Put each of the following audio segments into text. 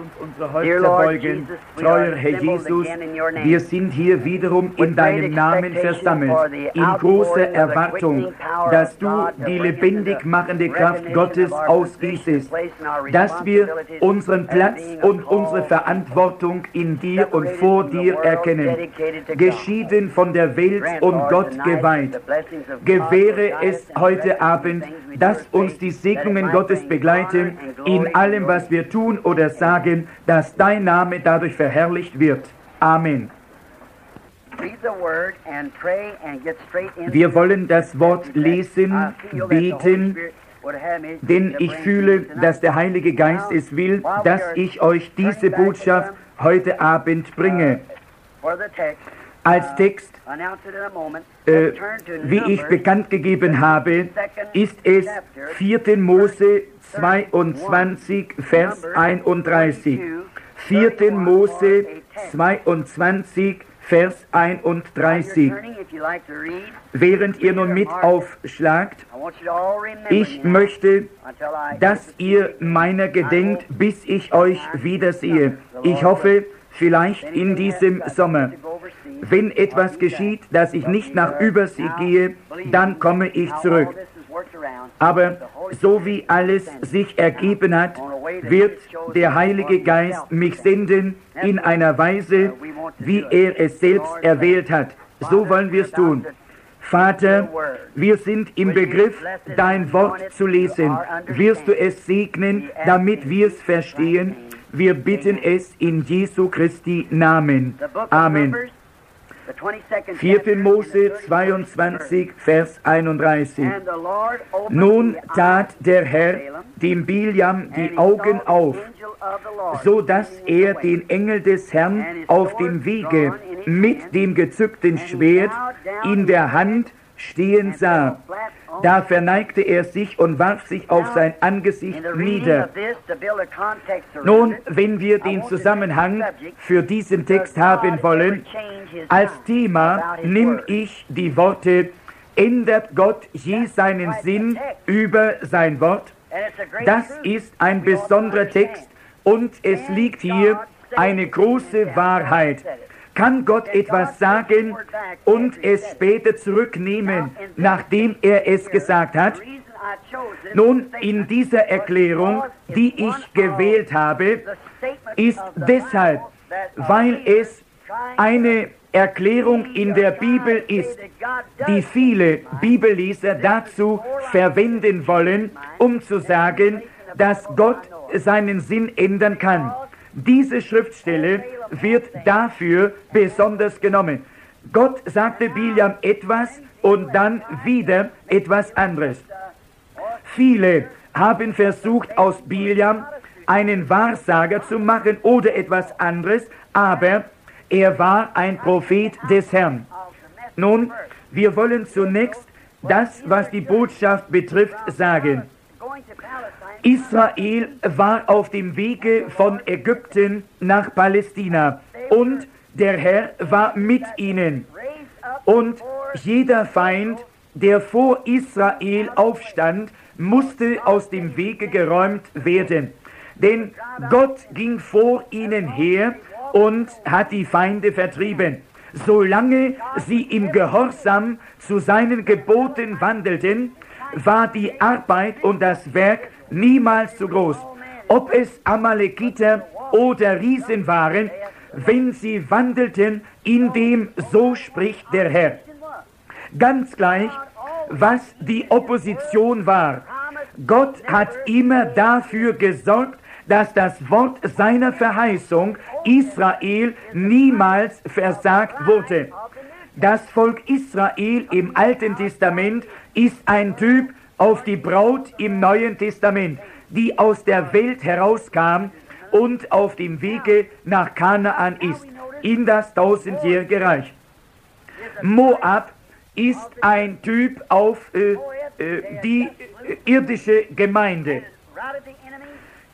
uns unsere Häupter beugen. Treuer Herr Jesus, wir sind hier wiederum in deinem Namen versammelt, in großer Erwartung, dass du die lebendig machende Kraft Gottes ausgießest, dass wir unseren Platz und unsere Verantwortung in dir und vor dir erkennen, geschieden von der Welt und Gott geweiht. Gewähre es heute Abend, dass uns die Segnungen Gottes begleiten in allem, was wir tun oder sagen, dass dein Name dadurch verherrlicht wird. Amen. Wir wollen das Wort lesen, beten, denn ich fühle, dass der Heilige Geist es will, dass ich euch diese Botschaft heute Abend bringe. Als Text, äh, wie ich bekannt gegeben habe, ist es 4. Mose 22, Vers 31. 4. Mose 22, Vers While you're 31. turning, if you like to read, Während ihr nun mit aufschlagt, ich möchte, dass ihr meiner gedenkt, bis ich euch wiedersehe. Ich hoffe, vielleicht in diesem Sommer. Wenn etwas geschieht, dass ich nicht nach Übersee gehe, dann komme ich zurück. Aber so wie alles sich ergeben hat, wird der Heilige Geist mich senden in einer Weise, wie er es selbst erwählt hat. So wollen wir es tun. Vater, wir sind im Begriff, dein Wort zu lesen. Wirst du es segnen, damit wir es verstehen? Wir bitten es in Jesu Christi Namen. Amen. 4. Mose 22, Vers 31. Nun tat der Herr dem Biliam die Augen auf, so dass er den Engel des Herrn auf dem Wege mit dem gezückten Schwert in der Hand stehen sah. Da verneigte er sich und warf sich auf sein Angesicht nieder. Nun, wenn wir den Zusammenhang für diesen Text haben wollen, als Thema nimm ich die Worte, ändert Gott je seinen Sinn über sein Wort? Das ist ein besonderer Text und es liegt hier eine große Wahrheit. Kann Gott etwas sagen und es später zurücknehmen, nachdem er es gesagt hat? Nun, in dieser Erklärung, die ich gewählt habe, ist deshalb, weil es eine Erklärung in der Bibel ist, die viele Bibelleser dazu verwenden wollen, um zu sagen, dass Gott seinen Sinn ändern kann. Diese Schriftstelle wird dafür besonders genommen. Gott sagte Biliam etwas und dann wieder etwas anderes. Viele haben versucht, aus Biliam einen Wahrsager zu machen oder etwas anderes, aber er war ein Prophet des Herrn. Nun, wir wollen zunächst das, was die Botschaft betrifft, sagen. Israel war auf dem Wege von Ägypten nach Palästina und der Herr war mit ihnen. Und jeder Feind, der vor Israel aufstand, musste aus dem Wege geräumt werden. Denn Gott ging vor ihnen her und hat die Feinde vertrieben. Solange sie im Gehorsam zu seinen Geboten wandelten, war die Arbeit und das Werk niemals zu groß. Ob es Amalekiter oder Riesen waren, wenn sie wandelten in dem So spricht der Herr. Ganz gleich, was die Opposition war. Gott hat immer dafür gesorgt, dass das Wort seiner Verheißung Israel niemals versagt wurde. Das Volk Israel im Alten Testament ist ein Typ auf die Braut im Neuen Testament, die aus der Welt herauskam und auf dem Wege nach Kanaan ist, in das tausendjährige Reich. Moab ist ein Typ auf äh, äh, die irdische Gemeinde.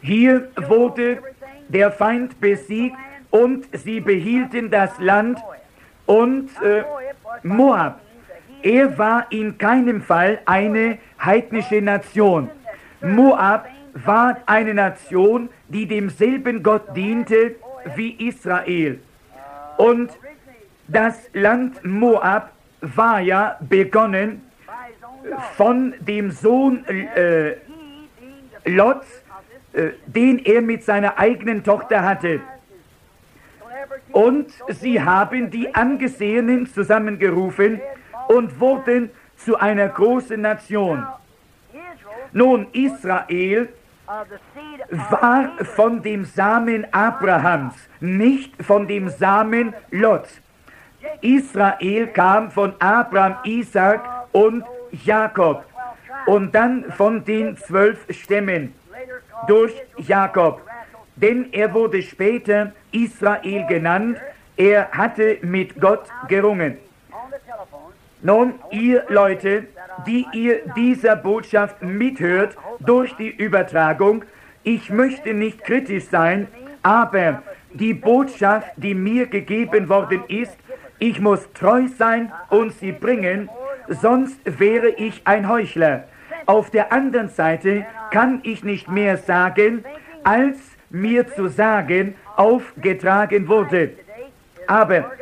Hier wurde der Feind besiegt und sie behielten das Land und äh, Moab. Er war in keinem Fall eine heidnische Nation. Moab war eine Nation, die demselben Gott diente wie Israel. Und das Land Moab war ja begonnen von dem Sohn äh, Lots, äh, den er mit seiner eigenen Tochter hatte. Und sie haben die Angesehenen zusammengerufen und wurden zu einer großen Nation. Nun, Israel war von dem Samen Abrahams, nicht von dem Samen Lots. Israel kam von Abraham, Isaac und Jakob und dann von den zwölf Stämmen durch Jakob. Denn er wurde später Israel genannt, er hatte mit Gott gerungen. Nun, ihr Leute, die ihr dieser Botschaft mithört durch die Übertragung, ich möchte nicht kritisch sein, aber die Botschaft, die mir gegeben worden ist, ich muss treu sein und sie bringen, sonst wäre ich ein Heuchler. Auf der anderen Seite kann ich nicht mehr sagen, als mir zu sagen aufgetragen wurde. Aber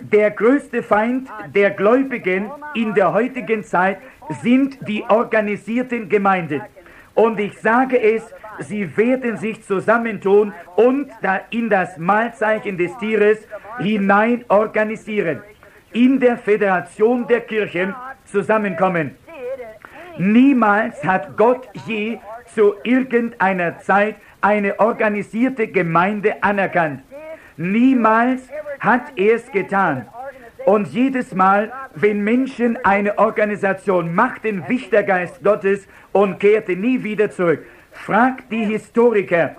der größte Feind der Gläubigen in der heutigen Zeit sind die organisierten Gemeinden. Und ich sage es, sie werden sich zusammentun und in das Mahlzeichen des Tieres hinein organisieren, in der Föderation der Kirchen zusammenkommen. Niemals hat Gott je zu irgendeiner Zeit eine organisierte Gemeinde anerkannt. Niemals hat er es getan. Und jedes Mal, wenn Menschen eine Organisation machten, wich der Geist Gottes und kehrte nie wieder zurück. Fragt die Historiker.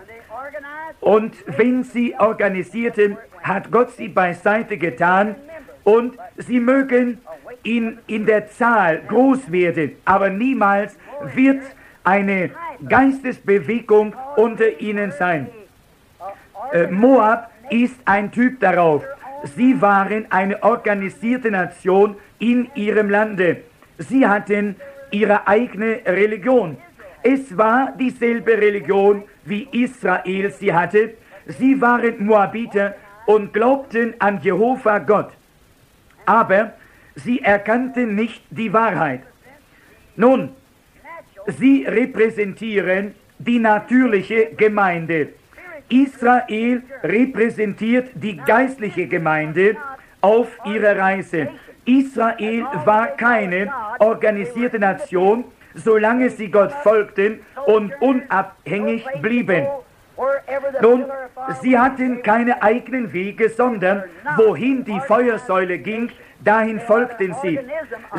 Und wenn sie organisierten, hat Gott sie beiseite getan und sie mögen in, in der Zahl groß werden, aber niemals wird eine Geistesbewegung unter ihnen sein. Äh, Moab ist ein Typ darauf. Sie waren eine organisierte Nation in ihrem Lande. Sie hatten ihre eigene Religion. Es war dieselbe Religion, wie Israel sie hatte. Sie waren Moabiter und glaubten an Jehova Gott. Aber sie erkannten nicht die Wahrheit. Nun, sie repräsentieren die natürliche Gemeinde. Israel repräsentiert die geistliche Gemeinde auf ihrer Reise. Israel war keine organisierte Nation, solange sie Gott folgten und unabhängig blieben. Nun, sie hatten keine eigenen Wege, sondern wohin die Feuersäule ging, dahin folgten sie.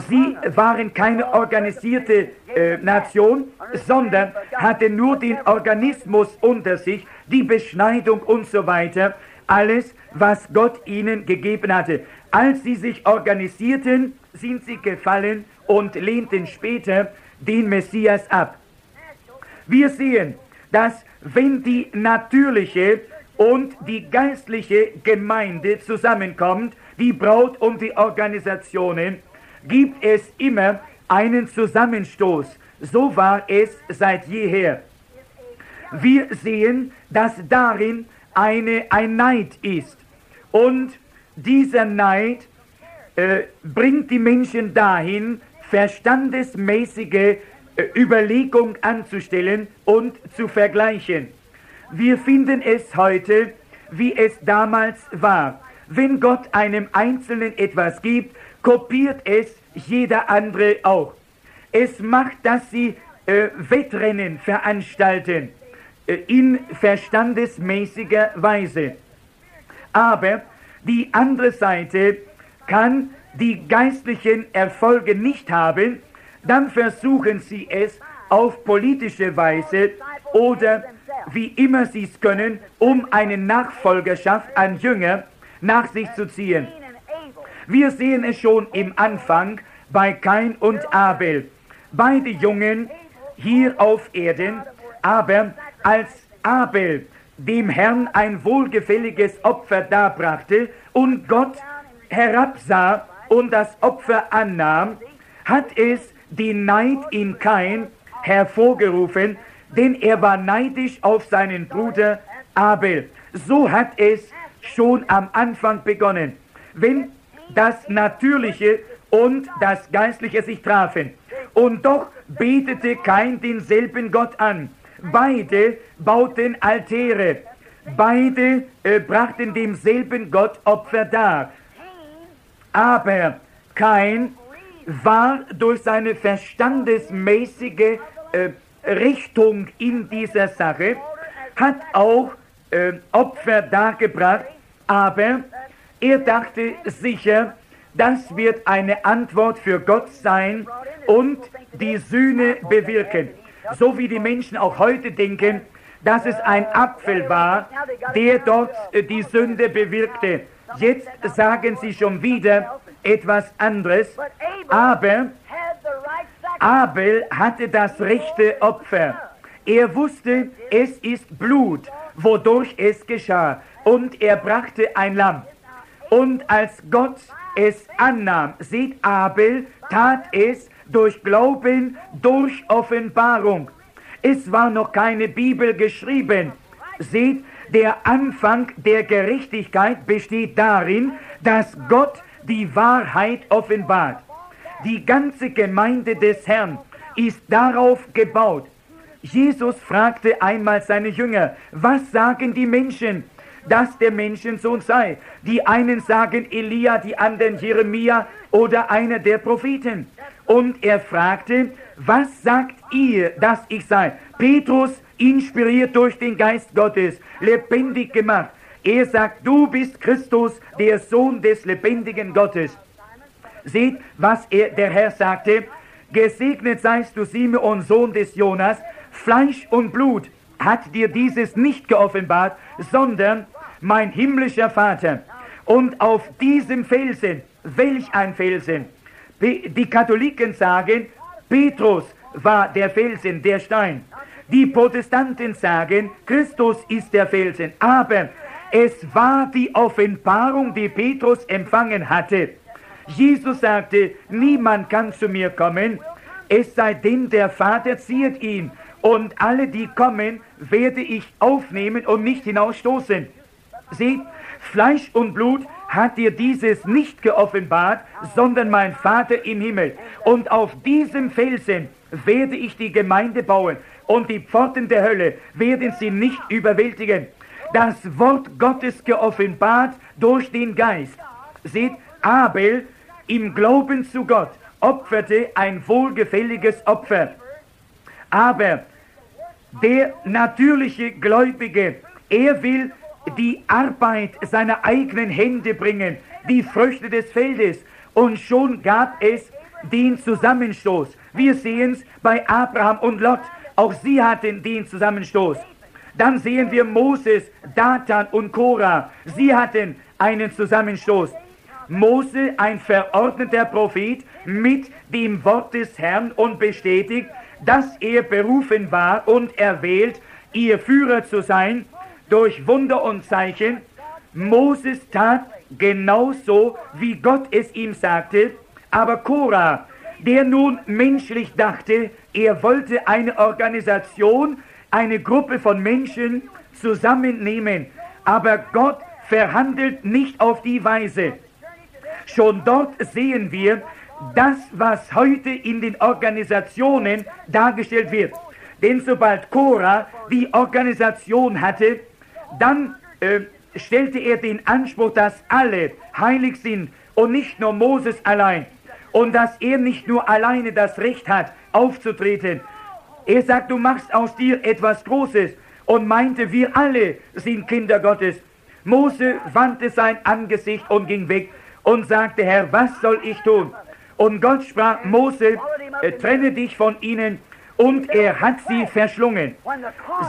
Sie waren keine organisierte äh, Nation, sondern hatten nur den Organismus unter sich, die Beschneidung und so weiter, alles, was Gott ihnen gegeben hatte. Als sie sich organisierten, sind sie gefallen und lehnten später den Messias ab. Wir sehen, dass wenn die natürliche und die geistliche Gemeinde zusammenkommt, die Braut und die Organisationen, gibt es immer einen Zusammenstoß. So war es seit jeher. Wir sehen, dass darin eine, ein Neid ist. Und dieser Neid äh, bringt die Menschen dahin, verstandesmäßige äh, Überlegung anzustellen und zu vergleichen. Wir finden es heute, wie es damals war. Wenn Gott einem Einzelnen etwas gibt, kopiert es jeder andere auch. Es macht, dass sie äh, Wettrennen veranstalten in verstandesmäßiger Weise. Aber die andere Seite kann die geistlichen Erfolge nicht haben, dann versuchen sie es auf politische Weise oder wie immer sie es können, um eine Nachfolgerschaft an Jünger nach sich zu ziehen. Wir sehen es schon im Anfang bei Kain und Abel. Beide Jungen hier auf Erden, aber als Abel dem Herrn ein wohlgefälliges Opfer darbrachte und Gott herabsah und das Opfer annahm, hat es den Neid in Kain hervorgerufen, denn er war neidisch auf seinen Bruder Abel. So hat es schon am Anfang begonnen. Wenn das Natürliche und das Geistliche sich trafen. Und doch betete Kain denselben Gott an. Beide bauten Altäre. Beide äh, brachten demselben Gott Opfer dar. Aber Kain war durch seine verstandesmäßige äh, Richtung in dieser Sache, hat auch äh, Opfer dargebracht, aber er dachte sicher, das wird eine Antwort für Gott sein und die Sühne bewirken. So wie die Menschen auch heute denken, dass es ein Apfel war, der dort äh, die Sünde bewirkte. Jetzt sagen sie schon wieder etwas anderes, aber Abel hatte das rechte Opfer. Er wusste, es ist Blut, wodurch es geschah, und er brachte ein Lamm. Und als Gott es annahm, sieht Abel, tat es durch Glauben, durch Offenbarung. Es war noch keine Bibel geschrieben. Seht, der Anfang der Gerechtigkeit besteht darin, dass Gott die Wahrheit offenbart. Die ganze Gemeinde des Herrn ist darauf gebaut. Jesus fragte einmal seine Jünger, was sagen die Menschen, dass der Menschensohn sei? Die einen sagen Elia, die anderen Jeremia oder einer der Propheten. Und er fragte, was sagt ihr, dass ich sei? Petrus, inspiriert durch den Geist Gottes, lebendig gemacht. Er sagt, du bist Christus, der Sohn des lebendigen Gottes. Seht, was er, der Herr sagte, gesegnet seist du Simeon, Sohn des Jonas, Fleisch und Blut hat dir dieses nicht geoffenbart, sondern mein himmlischer Vater. Und auf diesem Felsen, welch ein Felsen, die Katholiken sagen, Petrus war der Felsen, der Stein. Die Protestanten sagen, Christus ist der Felsen. Aber es war die Offenbarung, die Petrus empfangen hatte. Jesus sagte, niemand kann zu mir kommen, es sei denn, der Vater zieht ihn. Und alle, die kommen, werde ich aufnehmen und nicht hinausstoßen. Seht, Fleisch und Blut hat dir dieses nicht geoffenbart, sondern mein Vater im Himmel. Und auf diesem Felsen werde ich die Gemeinde bauen und die Pforten der Hölle werden sie nicht überwältigen. Das Wort Gottes geoffenbart durch den Geist. Seht, Abel im Glauben zu Gott opferte ein wohlgefälliges Opfer. Aber der natürliche Gläubige, er will die Arbeit seiner eigenen Hände bringen, die Früchte des Feldes. Und schon gab es den Zusammenstoß. Wir sehen es bei Abraham und Lot. Auch sie hatten den Zusammenstoß. Dann sehen wir Moses, Datan und Korah. Sie hatten einen Zusammenstoß. Mose, ein verordneter Prophet, mit dem Wort des Herrn und bestätigt, dass er berufen war und erwählt, ihr Führer zu sein durch Wunder und Zeichen. Moses tat genauso, wie Gott es ihm sagte, aber Korah, der nun menschlich dachte, er wollte eine Organisation, eine Gruppe von Menschen zusammennehmen, aber Gott verhandelt nicht auf die Weise. Schon dort sehen wir das, was heute in den Organisationen dargestellt wird. Denn sobald Cora die Organisation hatte, dann äh, stellte er den Anspruch, dass alle heilig sind und nicht nur Moses allein. Und dass er nicht nur alleine das Recht hat, aufzutreten. Er sagt, du machst aus dir etwas Großes und meinte, wir alle sind Kinder Gottes. Mose wandte sein Angesicht und ging weg und sagte, Herr, was soll ich tun? Und Gott sprach, Mose, äh, trenne dich von ihnen und er hat sie verschlungen.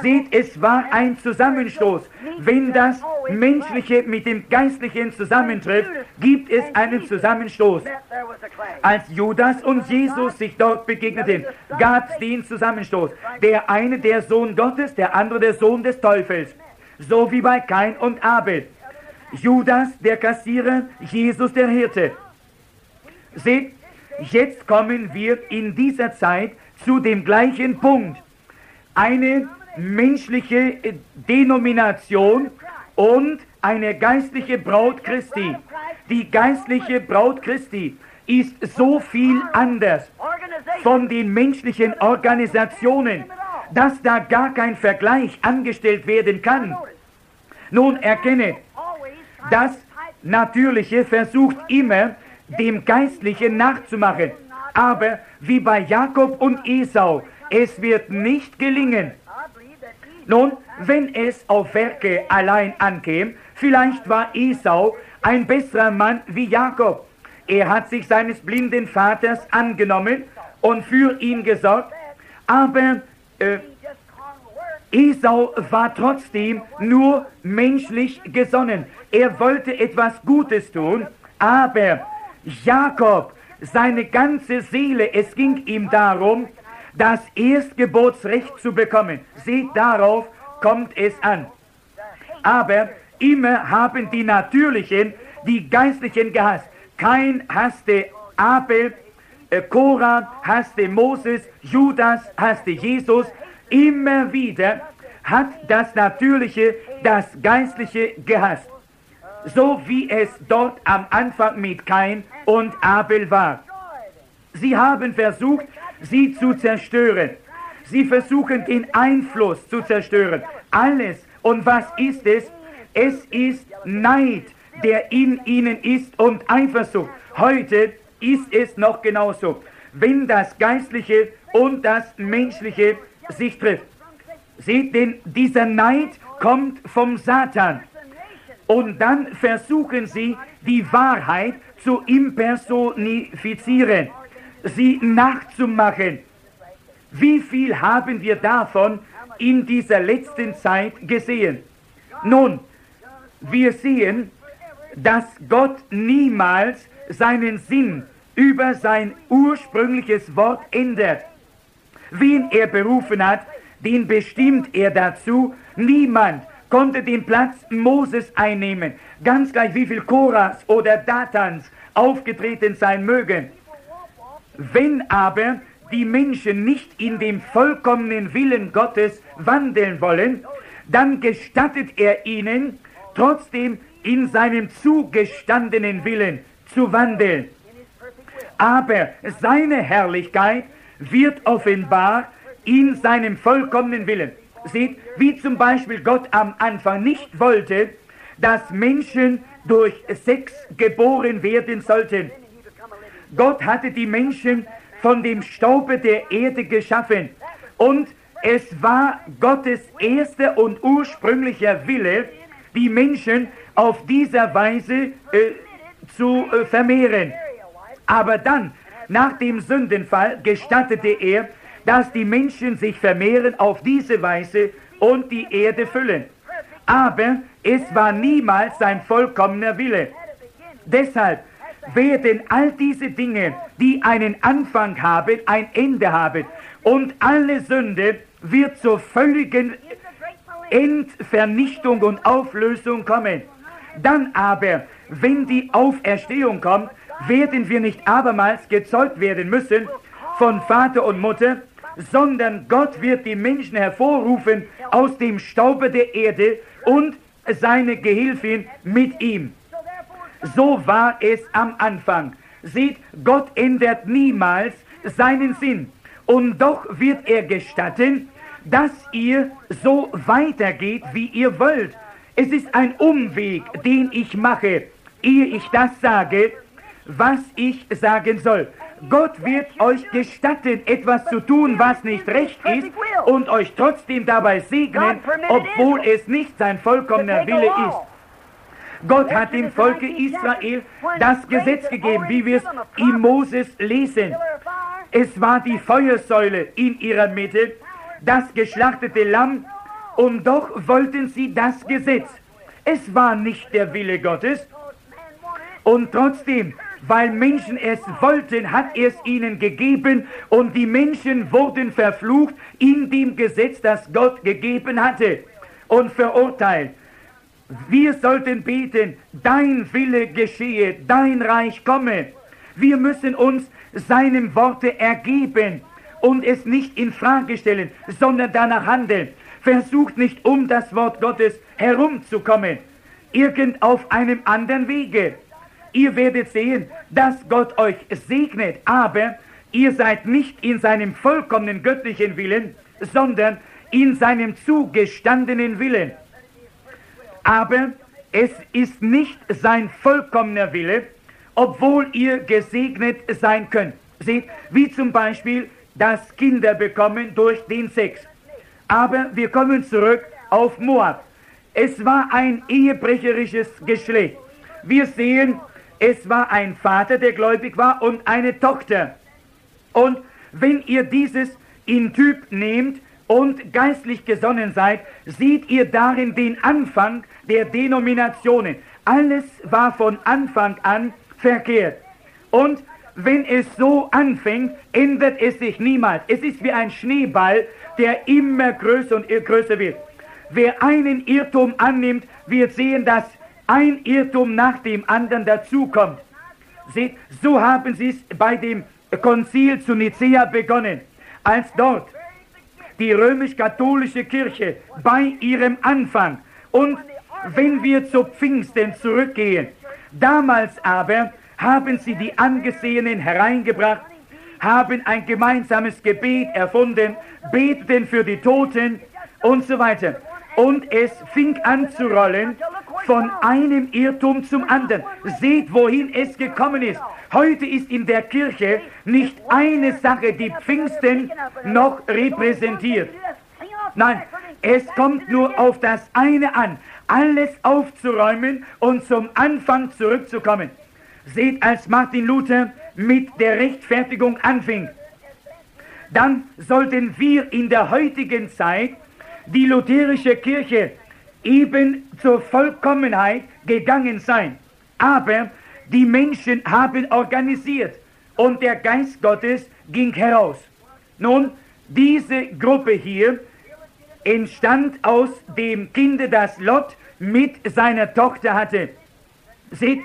Seht, es war ein Zusammenstoß. Wenn das Menschliche mit dem Geistlichen zusammentrifft, gibt es einen Zusammenstoß. Als Judas und Jesus sich dort begegneten, gab es den Zusammenstoß. Der eine der Sohn Gottes, der andere der Sohn des Teufels. So wie bei Kain und Abel. Judas der Kassierer, Jesus der Hirte. Seht, jetzt kommen wir in dieser Zeit zu dem gleichen Punkt. Eine menschliche Denomination und eine geistliche Braut Christi. Die geistliche Braut Christi ist so viel anders von den menschlichen Organisationen, dass da gar kein Vergleich angestellt werden kann. Nun erkenne, das Natürliche versucht immer, dem Geistlichen nachzumachen. Aber wie bei Jakob und Esau, es wird nicht gelingen. Nun, wenn es auf Werke allein ankäme, vielleicht war Esau ein besserer Mann wie Jakob. Er hat sich seines blinden Vaters angenommen und für ihn gesorgt, aber äh, Esau war trotzdem nur menschlich gesonnen. Er wollte etwas Gutes tun, aber Jakob, seine ganze Seele, es ging ihm darum, das Erstgeburtsrecht zu bekommen. Seht, darauf kommt es an. Aber immer haben die Natürlichen die Geistlichen gehasst. Kein hasste Abel, äh, Korah hasste Moses, Judas hasste Jesus. Immer wieder hat das Natürliche das Geistliche gehasst so wie es dort am Anfang mit Kain und Abel war. Sie haben versucht, sie zu zerstören. Sie versuchen den Einfluss zu zerstören. Alles. Und was ist es? Es ist Neid, der in ihnen ist und Eifersucht. Heute ist es noch genauso. Wenn das Geistliche und das Menschliche sich trifft. Seht, denn dieser Neid kommt vom Satan. Und dann versuchen sie, die Wahrheit zu impersonifizieren, sie nachzumachen. Wie viel haben wir davon in dieser letzten Zeit gesehen? Nun, wir sehen, dass Gott niemals seinen Sinn über sein ursprüngliches Wort ändert. Wen er berufen hat, den bestimmt er dazu. Niemand konnte den Platz Moses einnehmen, ganz gleich wie viel Koras oder Datans aufgetreten sein mögen. Wenn aber die Menschen nicht in dem vollkommenen Willen Gottes wandeln wollen, dann gestattet er ihnen trotzdem in seinem zugestandenen Willen zu wandeln. Aber seine Herrlichkeit wird offenbar in seinem vollkommenen Willen sieht, wie zum Beispiel Gott am Anfang nicht wollte, dass Menschen durch Sex geboren werden sollten. Gott hatte die Menschen von dem Staube der Erde geschaffen und es war Gottes erster und ursprünglicher Wille, die Menschen auf dieser Weise äh, zu äh, vermehren. Aber dann, nach dem Sündenfall, gestattete er, dass die Menschen sich vermehren auf diese Weise und die Erde füllen. Aber es war niemals sein vollkommener Wille. Deshalb werden all diese Dinge, die einen Anfang haben, ein Ende haben. Und alle Sünde wird zur völligen Endvernichtung und Auflösung kommen. Dann aber, wenn die Auferstehung kommt, werden wir nicht abermals gezeugt werden müssen von Vater und Mutter, sondern Gott wird die Menschen hervorrufen aus dem Staube der Erde und seine Gehilfin mit ihm. So war es am Anfang. Seht, Gott ändert niemals seinen Sinn. Und doch wird er gestatten, dass ihr so weitergeht, wie ihr wollt. Es ist ein Umweg, den ich mache, ehe ich das sage, was ich sagen soll. Gott wird euch gestatten, etwas zu tun, was nicht recht ist, und euch trotzdem dabei segnen, obwohl es nicht sein vollkommener Wille ist. Gott hat dem Volke Israel das Gesetz gegeben, wie wir es in Moses lesen. Es war die Feuersäule in ihrer Mitte, das geschlachtete Lamm, und doch wollten sie das Gesetz. Es war nicht der Wille Gottes. Und trotzdem, weil Menschen es wollten, hat er es ihnen gegeben und die Menschen wurden verflucht in dem Gesetz, das Gott gegeben hatte und verurteilt. Wir sollten beten, dein Wille geschehe, dein Reich komme. Wir müssen uns seinem Worte ergeben und es nicht in Frage stellen, sondern danach handeln. Versucht nicht um das Wort Gottes herumzukommen, irgend auf einem anderen Wege. Ihr werdet sehen, dass Gott euch segnet, aber ihr seid nicht in seinem vollkommenen göttlichen Willen, sondern in seinem zugestandenen Willen. Aber es ist nicht sein vollkommener Wille, obwohl ihr gesegnet sein könnt. Seht, wie zum Beispiel das Kinder bekommen durch den Sex. Aber wir kommen zurück auf Moab. Es war ein ehebrecherisches Geschlecht. Wir sehen, es war ein Vater, der gläubig war, und eine Tochter. Und wenn ihr dieses in Typ nehmt und geistlich gesonnen seid, seht ihr darin den Anfang der Denominationen. Alles war von Anfang an verkehrt. Und wenn es so anfängt, ändert es sich niemals. Es ist wie ein Schneeball, der immer größer und größer wird. Wer einen Irrtum annimmt, wird sehen, dass ein Irrtum nach dem anderen dazukommt. Seht, so haben sie es bei dem Konzil zu Nicea begonnen, als dort die römisch-katholische Kirche bei ihrem Anfang und wenn wir zu Pfingsten zurückgehen, damals aber haben sie die Angesehenen hereingebracht, haben ein gemeinsames Gebet erfunden, beteten für die Toten und so weiter. Und es fing an zu rollen von einem Irrtum zum anderen. Seht, wohin es gekommen ist. Heute ist in der Kirche nicht eine Sache, die Pfingsten noch repräsentiert. Nein, es kommt nur auf das eine an, alles aufzuräumen und zum Anfang zurückzukommen. Seht, als Martin Luther mit der Rechtfertigung anfing, dann sollten wir in der heutigen Zeit die lutherische Kirche eben zur Vollkommenheit gegangen sein. Aber die Menschen haben organisiert und der Geist Gottes ging heraus. Nun, diese Gruppe hier entstand aus dem Kinde, das Lot mit seiner Tochter hatte. Seht,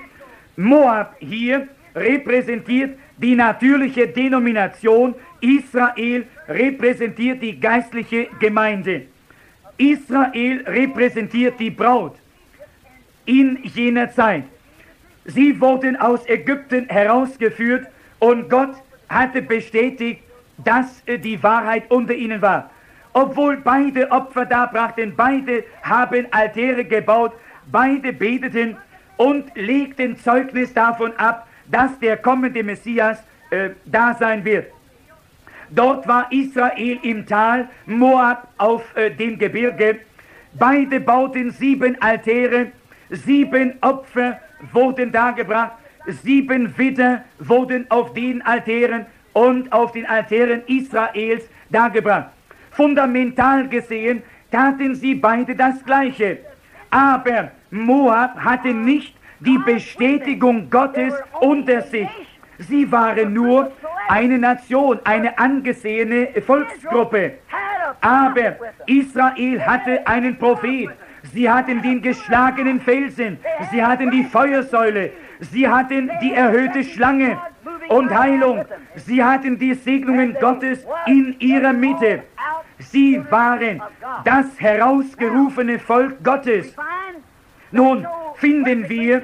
Moab hier repräsentiert die natürliche Denomination, Israel repräsentiert die geistliche Gemeinde. Israel repräsentiert die Braut in jener Zeit. Sie wurden aus Ägypten herausgeführt und Gott hatte bestätigt, dass die Wahrheit unter ihnen war. Obwohl beide Opfer darbrachten, beide haben Altäre gebaut, beide beteten und legten Zeugnis davon ab, dass der kommende Messias äh, da sein wird. Dort war Israel im Tal, Moab auf äh, dem Gebirge. Beide bauten sieben Altäre, sieben Opfer wurden dargebracht, sieben Widder wurden auf den Altären und auf den Altären Israels dargebracht. Fundamental gesehen taten sie beide das Gleiche. Aber Moab hatte nicht die Bestätigung Gottes unter sich. Sie waren nur eine Nation, eine angesehene Volksgruppe. Aber Israel hatte einen Prophet. Sie hatten den geschlagenen Felsen. Sie hatten die Feuersäule. Sie hatten die erhöhte Schlange und Heilung. Sie hatten die Segnungen Gottes in ihrer Mitte. Sie waren das herausgerufene Volk Gottes. Nun finden wir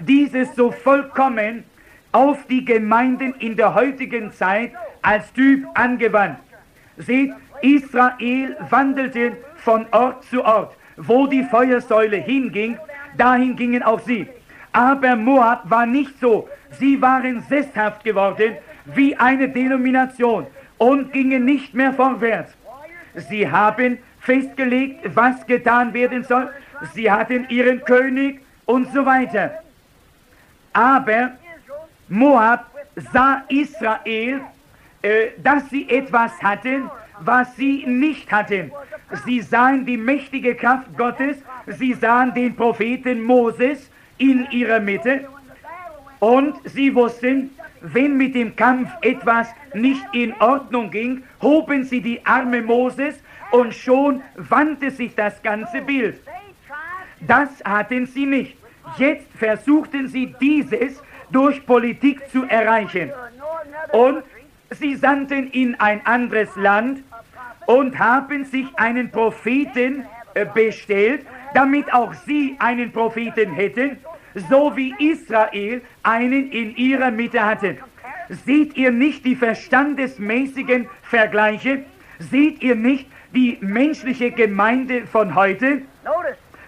dieses so vollkommen auf die Gemeinden in der heutigen Zeit als Typ angewandt. Seht, Israel wandelte von Ort zu Ort. Wo die Feuersäule hinging, dahin gingen auch sie. Aber Moab war nicht so. Sie waren sesshaft geworden wie eine Denomination und gingen nicht mehr vorwärts. Sie haben festgelegt, was getan werden soll. Sie hatten ihren König und so weiter. Aber Moab sah Israel äh, dass sie etwas hatten, was sie nicht hatten. Sie sahen die mächtige Kraft Gottes, sie sahen den Propheten Moses in ihrer Mitte und sie wussten, wenn mit dem Kampf etwas nicht in Ordnung ging, hoben sie die Arme Moses und schon wandte sich das ganze Bild. Das hatten sie nicht. Jetzt versuchten sie dieses durch Politik zu erreichen. Und sie sandten in ein anderes Land und haben sich einen Propheten äh, bestellt, damit auch sie einen Propheten hätten, so wie Israel einen in ihrer Mitte hatte. Seht ihr nicht die verstandesmäßigen Vergleiche? Seht ihr nicht die menschliche Gemeinde von heute?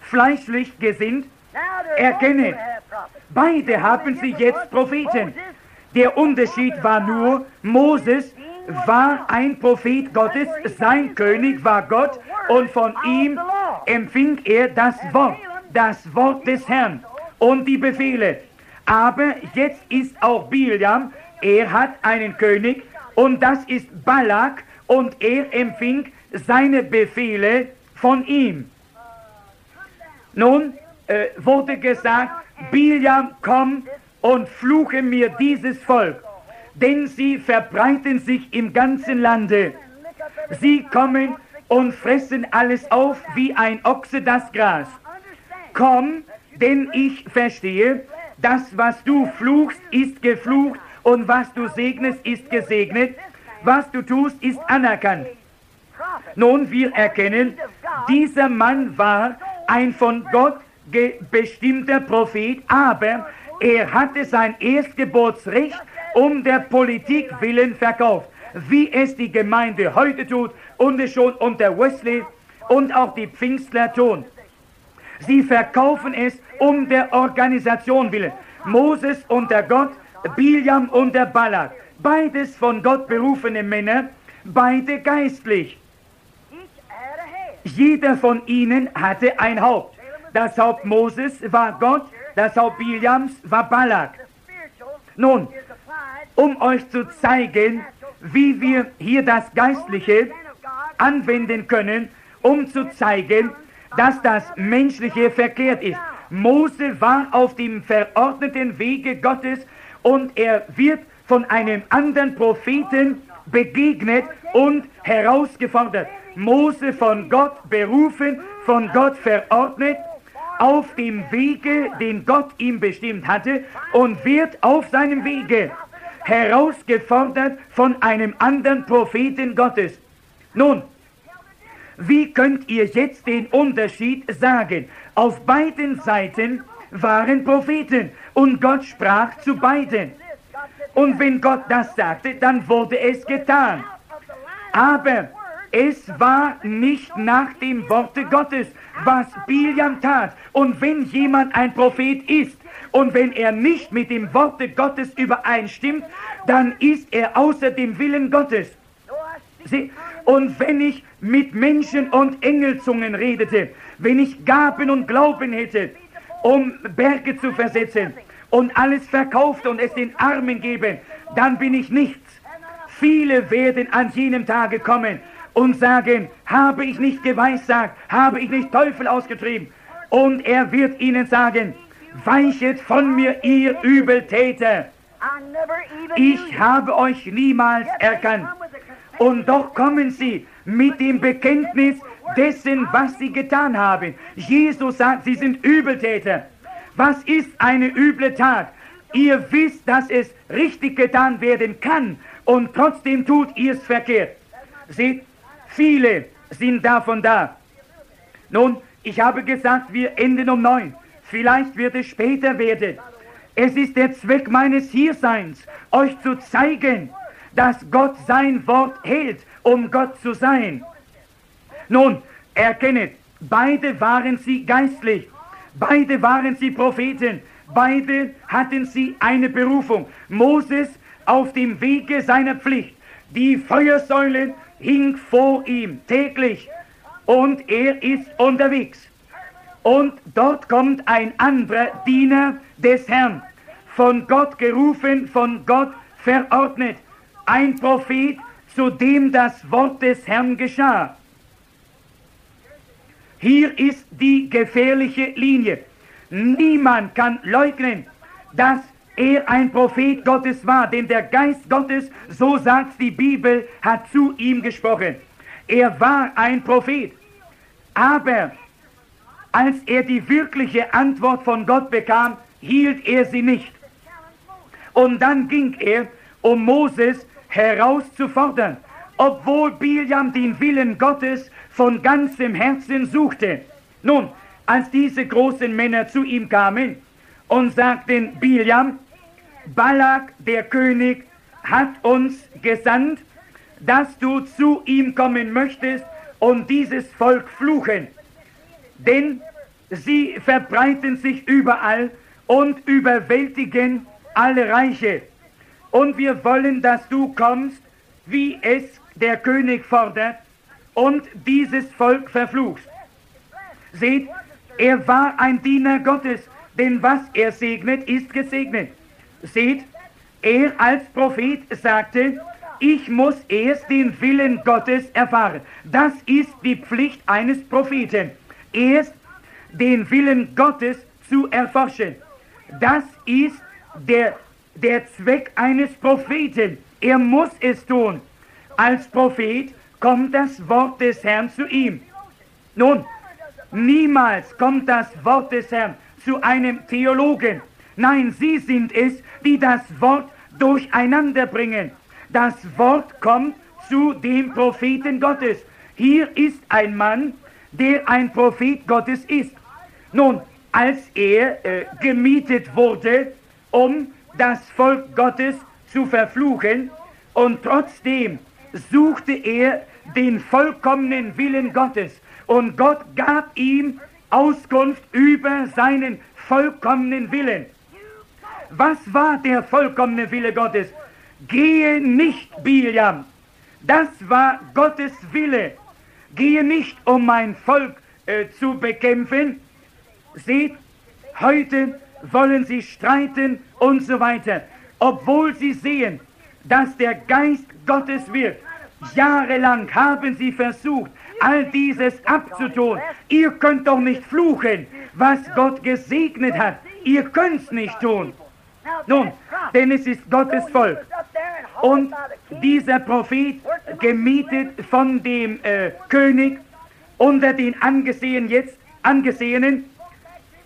Fleischlich gesinnt? Erkenne, beide haben sie jetzt Propheten. Der Unterschied war nur, Moses war ein Prophet Gottes, sein König war Gott und von ihm empfing er das Wort, das Wort des Herrn und die Befehle. Aber jetzt ist auch Biliam, er hat einen König und das ist Balak und er empfing seine Befehle von ihm. Nun äh, wurde gesagt, Biliam, komm und fluche mir dieses Volk, denn sie verbreiten sich im ganzen Lande. Sie kommen und fressen alles auf wie ein Ochse das Gras. Komm, denn ich verstehe, das, was du fluchst, ist geflucht und was du segnest, ist gesegnet. Was du tust, ist anerkannt. Nun, wir erkennen, dieser Mann war ein von Gott bestimmter Prophet, aber er hatte sein Erstgeburtsrecht um der Politik willen verkauft, wie es die Gemeinde heute tut und es schon unter Wesley und auch die Pfingstler tun. Sie verkaufen es um der Organisation willen. Moses unter Gott, Biliam unter Balak. Beides von Gott berufene Männer, beide geistlich. Jeder von ihnen hatte ein Haupt. Das Haupt Moses war Gott, das Haupt Biliams war Balak. Nun, um euch zu zeigen, wie wir hier das Geistliche anwenden können, um zu zeigen, dass das Menschliche verkehrt ist. Mose war auf dem verordneten Wege Gottes und er wird von einem anderen Propheten begegnet und herausgefordert. Mose von Gott berufen, von Gott verordnet, auf dem Wege, den Gott ihm bestimmt hatte, und wird auf seinem Wege herausgefordert von einem anderen Propheten Gottes. Nun, wie könnt ihr jetzt den Unterschied sagen? Auf beiden Seiten waren Propheten und Gott sprach zu beiden. Und wenn Gott das sagte, dann wurde es getan. Aber es war nicht nach dem Worte Gottes, was Biliam tat. Und wenn jemand ein Prophet ist und wenn er nicht mit dem Worte Gottes übereinstimmt, dann ist er außer dem Willen Gottes. Und wenn ich mit Menschen und Engelzungen redete, wenn ich Gaben und Glauben hätte, um Berge zu versetzen und alles verkaufte und es den Armen gebe, dann bin ich nichts. Viele werden an jenem Tage kommen und sagen, habe ich nicht geweissagt, habe ich nicht Teufel ausgetrieben. Und er wird ihnen sagen, weichet von mir, ihr Übeltäter. Ich habe euch niemals erkannt. Und doch kommen sie mit dem Bekenntnis dessen, was sie getan haben. Jesus sagt, sie sind Übeltäter. Was ist eine üble Tat? Ihr wisst, dass es richtig getan werden kann und trotzdem tut ihr es verkehrt. Seht, viele sind davon da. Nun, ich habe gesagt, wir enden um neun. Vielleicht wird es später werden. Es ist der Zweck meines Hierseins, euch zu zeigen, dass Gott sein Wort hält, um Gott zu sein. Nun, erkennet, beide waren sie geistlich, beide waren sie Propheten, beide hatten sie eine Berufung. Moses auf dem Wege seiner Pflicht. Die Feuersäule hing vor ihm täglich und er ist unterwegs. Und dort kommt ein anderer Diener des Herrn, von Gott gerufen, von Gott verordnet ein Prophet, zu dem das Wort des Herrn geschah. Hier ist die gefährliche Linie. Niemand kann leugnen, dass er ein Prophet Gottes war, denn der Geist Gottes, so sagt die Bibel, hat zu ihm gesprochen. Er war ein Prophet. Aber als er die wirkliche Antwort von Gott bekam, hielt er sie nicht. Und dann ging er, um Moses herauszufordern, obwohl Biljam den Willen Gottes von ganzem Herzen suchte. Nun, als diese großen Männer zu ihm kamen und sagten, Biljam, Balak, der König, hat uns gesandt, dass du zu ihm kommen möchtest und dieses Volk fluchen. Denn sie verbreiten sich überall und überwältigen alle Reiche. Und wir wollen, dass du kommst, wie es der König fordert, und dieses Volk verfluchst. Seht, er war ein Diener Gottes, denn was er segnet, ist gesegnet. Seht, er als Prophet sagte, ich muss erst den Willen Gottes erfahren. Das ist die Pflicht eines Propheten. Erst den Willen Gottes zu erforschen. Das ist der, der Zweck eines Propheten. Er muss es tun. Als Prophet kommt das Wort des Herrn zu ihm. Nun, niemals kommt das Wort des Herrn zu einem Theologen. Nein, Sie sind es, die das Wort durcheinander bringen. Das Wort kommt zu dem Propheten Gottes. Hier ist ein Mann, der ein Prophet Gottes ist. Nun, als er äh, gemietet wurde, um das Volk Gottes zu verfluchen, und trotzdem suchte er den vollkommenen Willen Gottes, und Gott gab ihm Auskunft über seinen vollkommenen Willen. Was war der vollkommene Wille Gottes? Gehe nicht, Biljam. Das war Gottes Wille. Gehe nicht, um mein Volk äh, zu bekämpfen. Seht, heute wollen sie streiten und so weiter, obwohl sie sehen, dass der Geist Gottes wirkt. Jahrelang haben sie versucht, all dieses abzutun. Ihr könnt doch nicht fluchen, was Gott gesegnet hat. Ihr könnt's nicht tun. Nun, denn es ist Gottes Volk. Und dieser Prophet, gemietet von dem äh, König, unter den Angesehen jetzt, Angesehenen,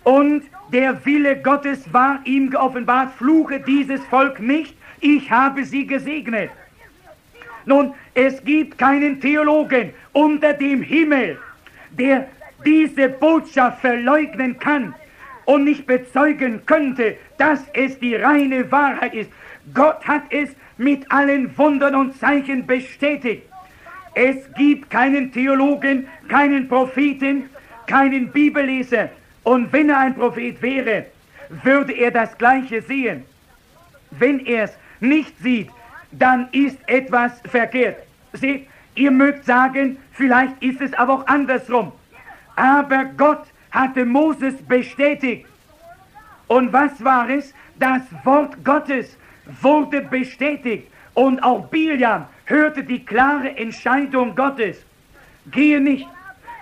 und der Wille Gottes war ihm geoffenbart, fluche dieses Volk nicht, ich habe sie gesegnet. Nun, es gibt keinen Theologen unter dem Himmel, der diese Botschaft verleugnen kann und nicht bezeugen könnte, dass es die reine Wahrheit ist. Gott hat es mit allen Wundern und Zeichen bestätigt. Es gibt keinen Theologen, keinen Propheten, keinen Bibelleser. Und wenn er ein Prophet wäre, würde er das Gleiche sehen. Wenn er es nicht sieht, dann ist etwas verkehrt. Seht, ihr mögt sagen, vielleicht ist es aber auch andersrum. Aber Gott hatte Moses bestätigt. Und was war es? Das Wort Gottes wurde bestätigt. Und auch Biljam hörte die klare Entscheidung Gottes. Gehe nicht,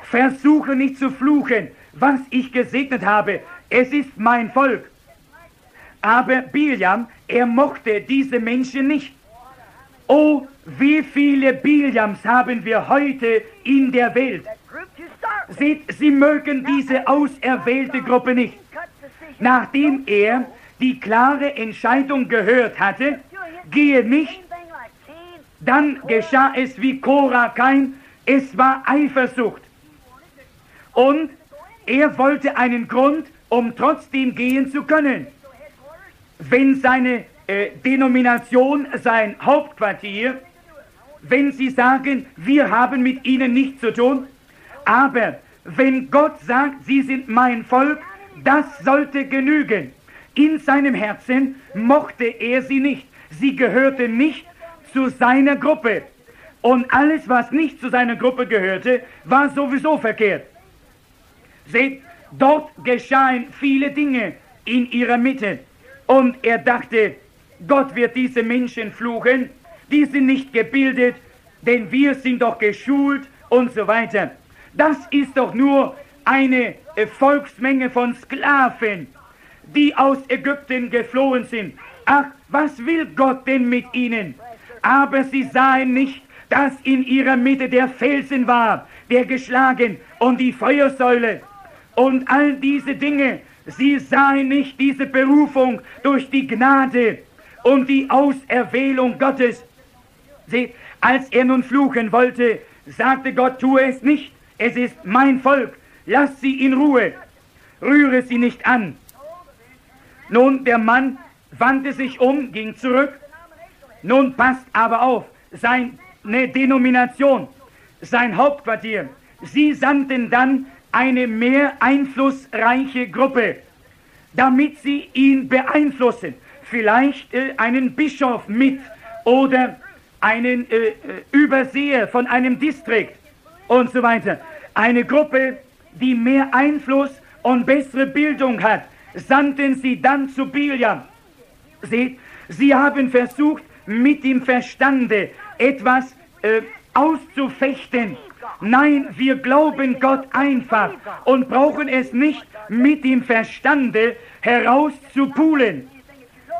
versuche nicht zu fluchen, was ich gesegnet habe. Es ist mein Volk. Aber Biljam, er mochte diese Menschen nicht. Oh, wie viele Biljams haben wir heute in der Welt? Seht, sie mögen diese auserwählte Gruppe nicht. Nachdem er die klare Entscheidung gehört hatte, gehe nicht, dann geschah es wie Korah kein, es war Eifersucht. Und er wollte einen Grund, um trotzdem gehen zu können. Wenn seine äh, Denomination, sein Hauptquartier, wenn sie sagen, wir haben mit ihnen nichts zu tun, aber wenn Gott sagt, sie sind mein Volk, das sollte genügen. In seinem Herzen mochte er sie nicht. Sie gehörte nicht zu seiner Gruppe. Und alles, was nicht zu seiner Gruppe gehörte, war sowieso verkehrt. Seht, dort geschahen viele Dinge in ihrer Mitte. Und er dachte, Gott wird diese Menschen fluchen, die sind nicht gebildet, denn wir sind doch geschult und so weiter. Das ist doch nur eine äh, Volksmenge von Sklaven, die aus Ägypten geflohen sind. Ach, was will Gott denn mit ihnen? Aber sie sahen nicht, dass in ihrer Mitte der Felsen war, der geschlagen und die Feuersäule und all diese Dinge. Sie sahen nicht diese Berufung durch die Gnade und die Auserwählung Gottes. Seht, als er nun fluchen wollte, sagte Gott, tue es nicht, es ist mein Volk, lass sie in Ruhe, rühre sie nicht an. Nun, der Mann wandte sich um, ging zurück. Nun passt aber auf, seine Denomination, sein Hauptquartier, sie sandten dann eine mehr einflussreiche Gruppe, damit sie ihn beeinflussen. Vielleicht äh, einen Bischof mit oder einen äh, äh Überseher von einem Distrikt und so weiter. Eine Gruppe, die mehr Einfluss und bessere Bildung hat, sandten sie dann zu Biliam. Seht, sie haben versucht, mit dem Verstande etwas äh, auszufechten. Nein, wir glauben Gott einfach und brauchen es nicht mit dem Verstande herauszupulen.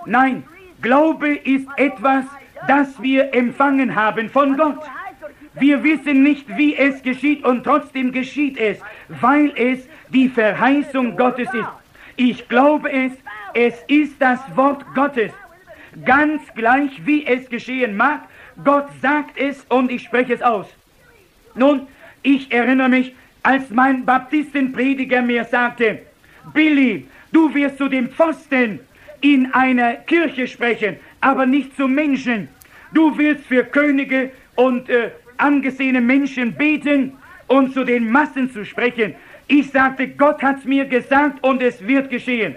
Nein, Glaube ist etwas, das wir empfangen haben von Gott. Wir wissen nicht, wie es geschieht und trotzdem geschieht es, weil es die Verheißung Gottes ist. Ich glaube es, es ist das Wort Gottes. Ganz gleich, wie es geschehen mag, Gott sagt es und ich spreche es aus. Nun, ich erinnere mich, als mein Baptistenprediger mir sagte, Billy, du wirst zu dem Pfosten in einer Kirche sprechen, aber nicht zu Menschen. Du willst für Könige und äh, angesehene Menschen beten und zu den Massen zu sprechen. Ich sagte, Gott hat es mir gesagt und es wird geschehen.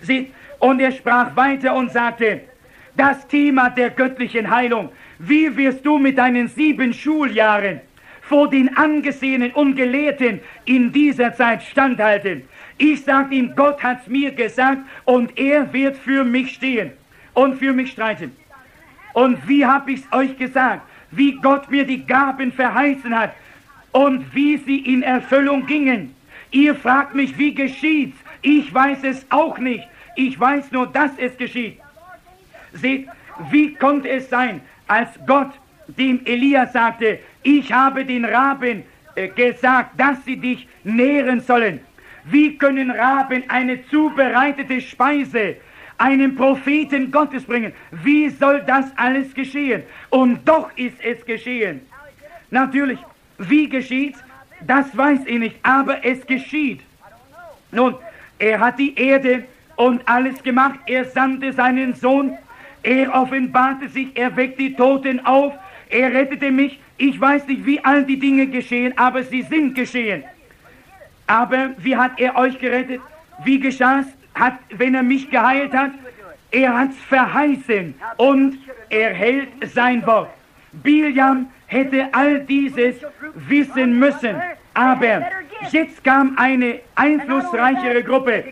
Sie, und er sprach weiter und sagte, das Thema der göttlichen Heilung, wie wirst du mit deinen sieben Schuljahren vor den Angesehenen und Gelehrten in dieser Zeit standhalten? Ich sagte ihm, Gott hat es mir gesagt und er wird für mich stehen und für mich streiten. Und wie habe ich es euch gesagt? Wie Gott mir die Gaben verheißen hat und wie sie in Erfüllung gingen. Ihr fragt mich, wie geschieht's? Ich weiß es auch nicht. Ich weiß nur, dass es geschieht. Seht, wie konnte es sein, als Gott dem Elia sagte, ich habe den Raben äh, gesagt, dass sie dich nähren sollen. Wie können Raben eine zubereitete Speise einem Propheten Gottes bringen? Wie soll das alles geschehen? Und doch ist es geschehen. Natürlich, wie geschieht? Das weiß ich nicht, aber es geschieht. Nun, er hat die Erde und alles gemacht. Er sandte seinen Sohn. Er offenbarte sich. Er weckt die Toten auf. Er rettete mich. Ich weiß nicht, wie all die Dinge geschehen, aber sie sind geschehen. Aber wie hat er euch gerettet? Wie geschah es, hat, wenn er mich geheilt hat? Er hat es verheißen und er hält sein Wort. Biliam hätte all dieses wissen müssen. Aber jetzt kam eine einflussreichere Gruppe.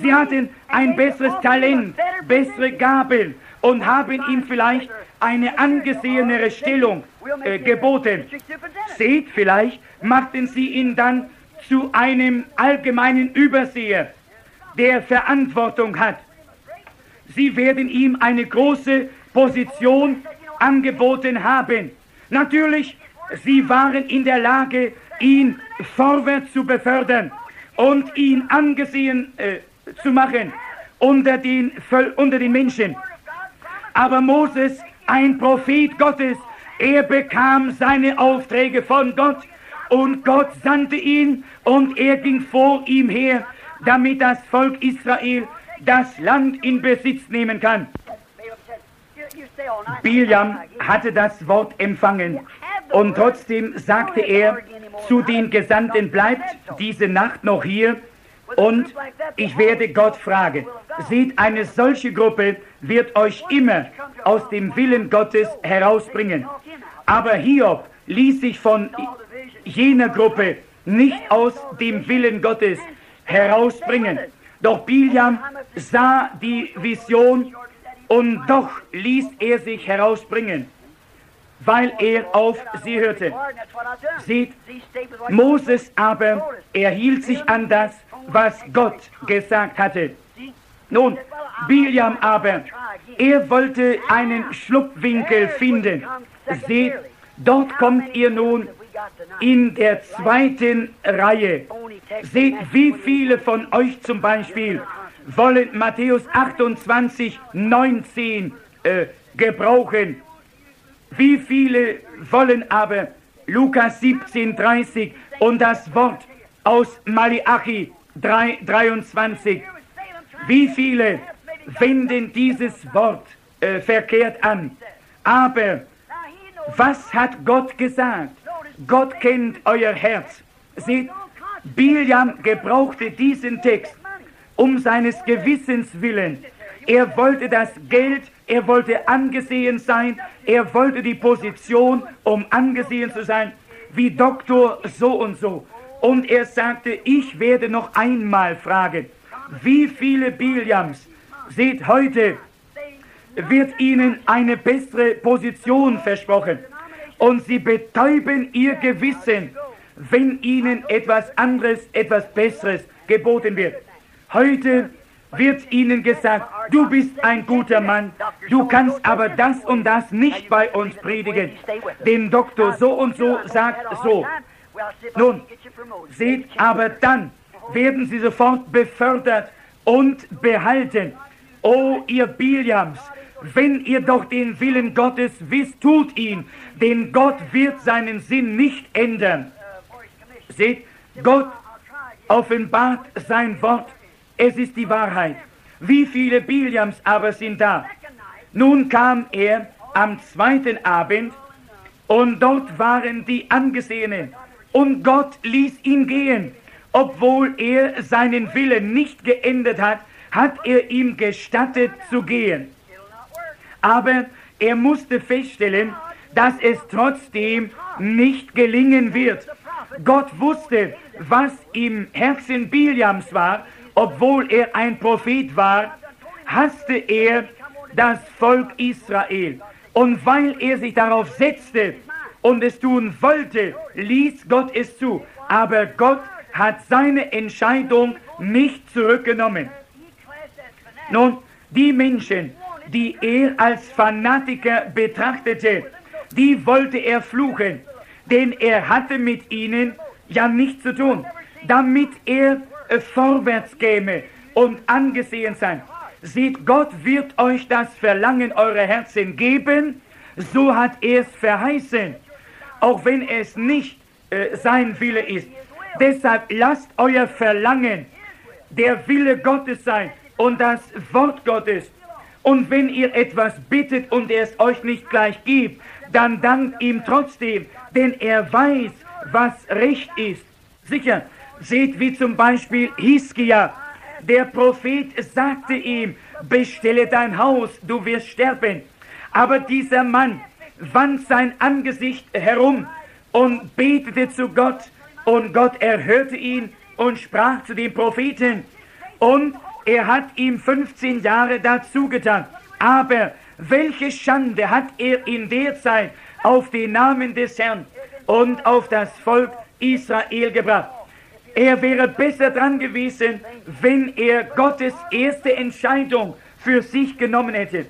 Sie hatten ein besseres Talent, bessere Gabel und haben ihm vielleicht eine angesehenere Stellung äh, geboten. Seht, vielleicht machten sie ihn dann zu einem allgemeinen Überseher, der Verantwortung hat. Sie werden ihm eine große Position angeboten haben. Natürlich, sie waren in der Lage, ihn vorwärts zu befördern und ihn angesehen äh, zu machen unter den, unter den Menschen. Aber Moses, ein Prophet Gottes, er bekam seine Aufträge von Gott und Gott sandte ihn und er ging vor ihm her, damit das Volk Israel das Land in Besitz nehmen kann. Biljam hatte das Wort empfangen und trotzdem sagte er zu den Gesandten, bleibt diese Nacht noch hier und ich werde Gott fragen. Seht, eine solche Gruppe wird euch immer aus dem Willen Gottes herausbringen. Aber Hiob ließ sich von jener Gruppe nicht aus dem Willen Gottes herausbringen. Doch Biljam sah die Vision Und doch ließ er sich herausbringen, weil er auf sie hörte. Seht, Moses aber, er hielt sich an das, was Gott gesagt hatte. Nun, Biliam aber, er wollte einen Schlupfwinkel finden. Seht, dort kommt ihr nun in der zweiten Reihe. Seht, wie viele von euch zum Beispiel wollen Matthäus 28, 19 äh, gebrauchen. Wie viele wollen aber Lukas 17, 30 und das Wort aus Malachi 3, 23? Wie viele wenden dieses Wort äh, verkehrt an? Aber was hat Gott gesagt? Gott kennt euer Herz. Seht, Biliam gebrauchte diesen Text um seines Gewissens willen. Er wollte das Geld, er wollte angesehen sein, er wollte die Position, um angesehen zu sein, wie Doktor so und so. Und er sagte, ich werde noch einmal fragen, wie viele Biliams, seht heute, wird ihnen eine bessere Position versprochen. Und sie betäuben ihr Gewissen, wenn ihnen etwas anderes, etwas Besseres geboten wird. Heute wird ihnen gesagt, du bist ein guter Mann, du kannst aber das und das nicht bei uns predigen. Den Doktor so und so sagt so. Nun, seht, aber dann werden sie sofort befördert und behalten. O ihr Biliams, wenn ihr doch den Willen Gottes wisst, tut ihn, denn Gott wird seinen Sinn nicht ändern. Seht, Gott offenbart sein Wort es ist die Wahrheit. Wie viele Biliams aber sind da? Nun kam er am zweiten Abend und dort waren die Angesehenen und Gott ließ ihn gehen. Obwohl er seinen Willen nicht geändert hat, hat er ihm gestattet zu gehen. Aber er musste feststellen, dass es trotzdem nicht gelingen wird. Gott wusste, was im Herzen Biliams war obwohl er ein Prophet war, hasste er das Volk Israel. Und weil er sich darauf setzte und es tun wollte, ließ Gott es zu. Aber Gott hat seine Entscheidung nicht zurückgenommen. Nun, die Menschen, die er als Fanatiker betrachtete, die wollte er fluchen, denn er hatte mit ihnen ja nichts zu tun, damit er vorwärts käme und angesehen sein. Sieht, Gott wird euch das Verlangen eurer Herzen geben, so hat er es verheißen, auch wenn es nicht äh, sein Wille ist. Deshalb lasst euer Verlangen der Wille Gottes sein und das Wort Gottes. Und wenn ihr etwas bittet und er es euch nicht gleich gibt, dann dankt ihm trotzdem, denn er weiß, was recht ist. Sicher, Seht, wie zum Beispiel Hiskia. Der Prophet sagte ihm, bestelle dein Haus, du wirst sterben. Aber dieser Mann wand sein Angesicht herum und betete zu Gott. Und Gott erhörte ihn und sprach zu dem Propheten. Und er hat ihm 15 Jahre dazu getan. Aber welche Schande hat er in der Zeit auf den Namen des Herrn und auf das Volk Israel gebracht? Er wäre besser dran gewesen, wenn er Gottes erste Entscheidung für sich genommen hätte.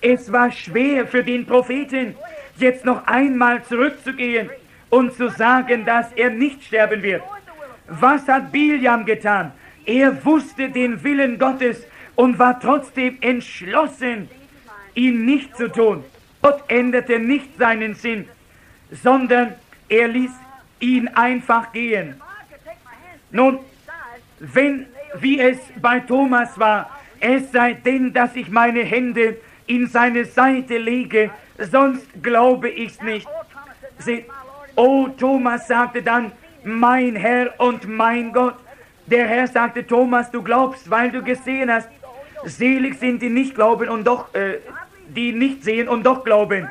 Es war schwer für den Propheten, jetzt noch einmal zurückzugehen und zu sagen, dass er nicht sterben wird. Was hat Biliam getan? Er wusste den Willen Gottes und war trotzdem entschlossen, ihn nicht zu tun. Gott änderte nicht seinen Sinn, sondern er ließ ihn einfach gehen. Nun, wenn, wie es bei Thomas war, es sei denn, dass ich meine Hände in seine Seite lege, sonst glaube ich's nicht. Sie, oh, Thomas sagte dann, mein Herr und mein Gott. Der Herr sagte, Thomas, du glaubst, weil du gesehen hast. Selig sind die nicht glauben und doch, äh, die nicht sehen und doch glauben.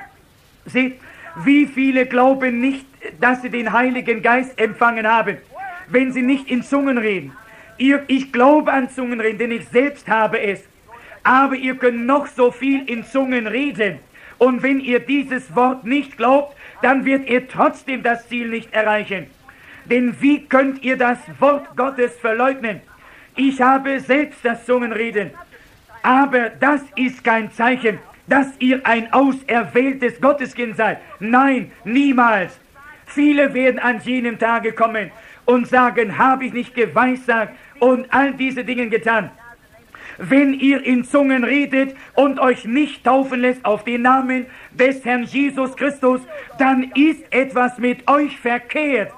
Seht, wie viele glauben nicht, dass sie den Heiligen Geist empfangen haben wenn sie nicht in Zungen reden. Ich glaube an Zungenreden, denn ich selbst habe es. Aber ihr könnt noch so viel in Zungen reden. Und wenn ihr dieses Wort nicht glaubt, dann wird ihr trotzdem das Ziel nicht erreichen. Denn wie könnt ihr das Wort Gottes verleugnen? Ich habe selbst das Zungenreden. Aber das ist kein Zeichen, dass ihr ein auserwähltes Gotteskind seid. Nein, niemals. Viele werden an jenem Tage kommen und sagen, habe ich nicht geweissagt und all diese Dinge getan. Wenn ihr in Zungen redet und euch nicht taufen lässt auf den Namen des Herrn Jesus Christus, dann ist etwas mit euch verkehrt.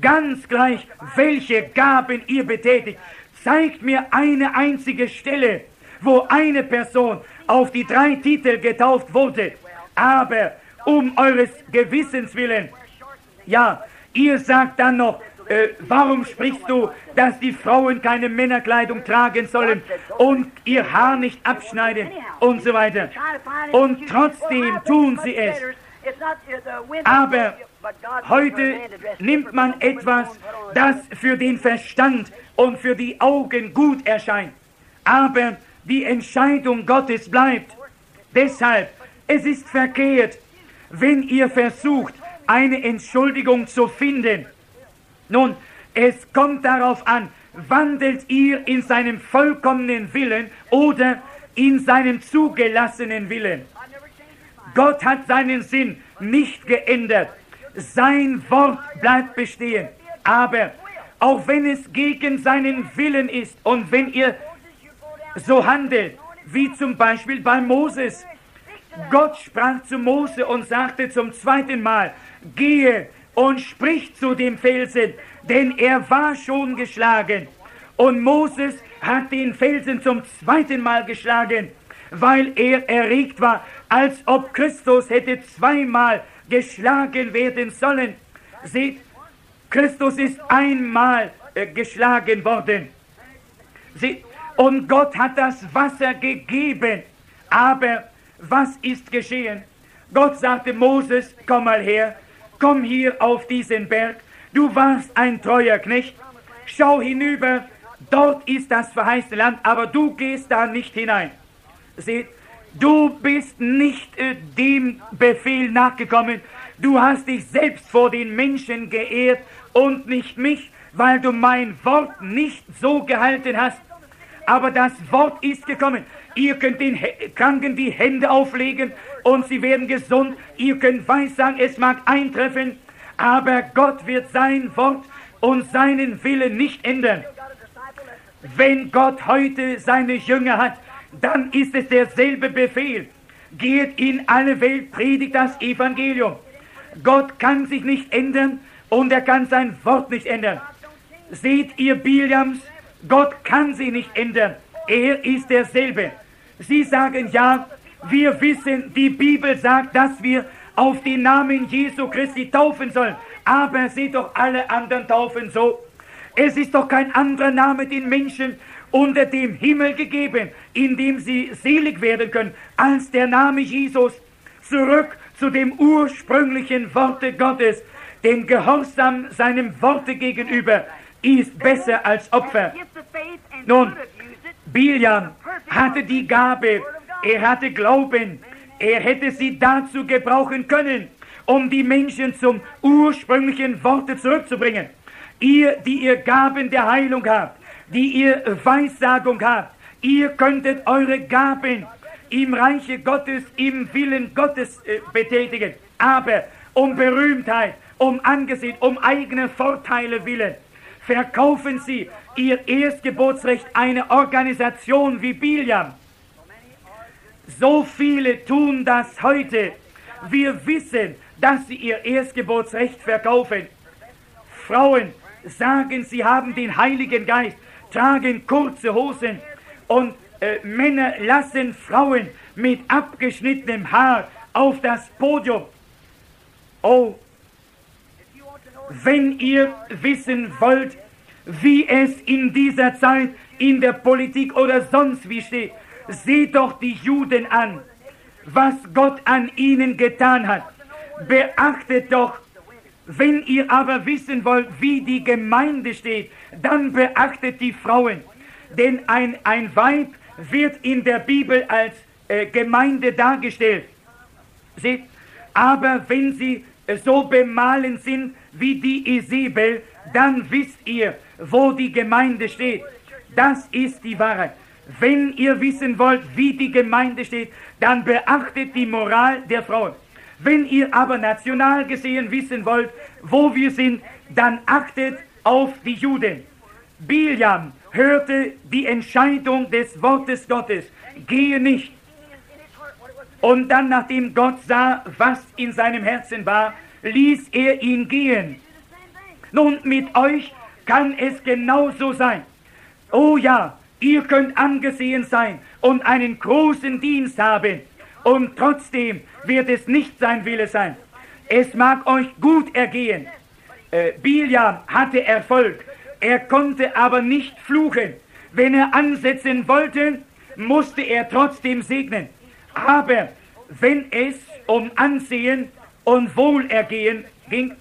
Ganz gleich, welche Gaben ihr betätigt. Zeigt mir eine einzige Stelle, wo eine Person auf die drei Titel getauft wurde. Aber um eures Gewissens willen, ja, ihr sagt dann noch, äh, warum sprichst du, dass die Frauen keine Männerkleidung tragen sollen und ihr Haar nicht abschneiden und so weiter. Und trotzdem tun sie es. Aber heute nimmt man etwas, das für den Verstand und für die Augen gut erscheint. Aber die Entscheidung Gottes bleibt. Deshalb, es ist verkehrt, wenn ihr versucht, eine Entschuldigung zu finden. Nun, es kommt darauf an, wandelt ihr in seinem vollkommenen Willen oder in seinem zugelassenen Willen. Gott hat seinen Sinn nicht geändert. Sein Wort bleibt bestehen. Aber auch wenn es gegen seinen Willen ist und wenn ihr so handelt, wie zum Beispiel bei Moses. Gott sprach zu Mose und sagte zum zweiten Mal, gehe und sprich zu dem Felsen, denn er war schon geschlagen. Und Moses hat den Felsen zum zweiten Mal geschlagen, weil er erregt war, als ob Christus hätte zweimal geschlagen werden sollen. Seht, Christus ist einmal äh, geschlagen worden. Seht, und Gott hat das Wasser gegeben. Aber was ist geschehen? Gott sagte Moses, komm mal her, komm hier auf diesen Berg. Du warst ein treuer Knecht. Schau hinüber, dort ist das verheißene Land, aber du gehst da nicht hinein. Seht, du bist nicht äh, dem Befehl nachgekommen. Du hast dich selbst vor den Menschen geehrt und nicht mich, weil du mein Wort nicht so gehalten hast aber das Wort ist gekommen. Ihr könnt den Kranken die Hände auflegen und sie werden gesund. Ihr könnt weissagen, es mag eintreffen, aber Gott wird sein Wort und seinen Willen nicht ändern. Wenn Gott heute seine Jünger hat, dann ist es derselbe Befehl. Geht in alle Welt, predigt das Evangelium. Gott kann sich nicht ändern und er kann sein Wort nicht ändern. Seht ihr Biliams, Gott kann sie nicht ändern. Er ist derselbe. Sie sagen ja, wir wissen, die Bibel sagt, dass wir auf den Namen Jesu Christi taufen sollen. Aber seht doch alle anderen taufen so. Es ist doch kein anderer Name den Menschen unter dem Himmel gegeben, in dem sie selig werden können, als der Name Jesus. Zurück zu dem ursprünglichen Worte Gottes, dem Gehorsam seinem Worte gegenüber, ist besser als Opfer. Nun, Biliam hatte die Gabe, er hatte Glauben, er hätte sie dazu gebrauchen können, um die Menschen zum ursprünglichen Worte zurückzubringen. Ihr, die ihr Gaben der Heilung habt, die ihr Weissagung habt, ihr könntet eure Gaben im Reiche Gottes, im Willen Gottes äh, betätigen. Aber um Berühmtheit, um Angesicht, um eigene Vorteile willen, verkaufen sie ihr Erstgeburtsrecht eine Organisation wie Biliam. So viele tun das heute. Wir wissen, dass sie ihr Erstgeburtsrecht verkaufen. Frauen sagen, sie haben den Heiligen Geist, tragen kurze Hosen und äh, Männer lassen Frauen mit abgeschnittenem Haar auf das Podium. Oh, wenn ihr wissen wollt, wie es in dieser Zeit in der Politik oder sonst wie steht, seht doch die Juden an, was Gott an ihnen getan hat. Beachtet doch, wenn ihr aber wissen wollt, wie die Gemeinde steht, dann beachtet die Frauen. Denn ein, ein Weib wird in der Bibel als äh, Gemeinde dargestellt. Seht, aber wenn sie so bemalen sind wie die Isabel, dann wisst ihr, wo die Gemeinde steht. Das ist die Wahrheit. Wenn ihr wissen wollt, wie die Gemeinde steht, dann beachtet die Moral der Frauen. Wenn ihr aber national gesehen wissen wollt, wo wir sind, dann achtet auf die Juden. Biljam hörte die Entscheidung des Wortes Gottes, gehe nicht. Und dann, nachdem Gott sah, was in seinem Herzen war, ließ er ihn gehen. Nun, mit euch kann es genauso sein. Oh ja, ihr könnt angesehen sein und einen großen Dienst haben. Und trotzdem wird es nicht sein Wille sein. Es mag euch gut ergehen. Äh, Biljam hatte Erfolg. Er konnte aber nicht fluchen. Wenn er ansetzen wollte, musste er trotzdem segnen. Aber wenn es um Ansehen und Wohlergehen ging,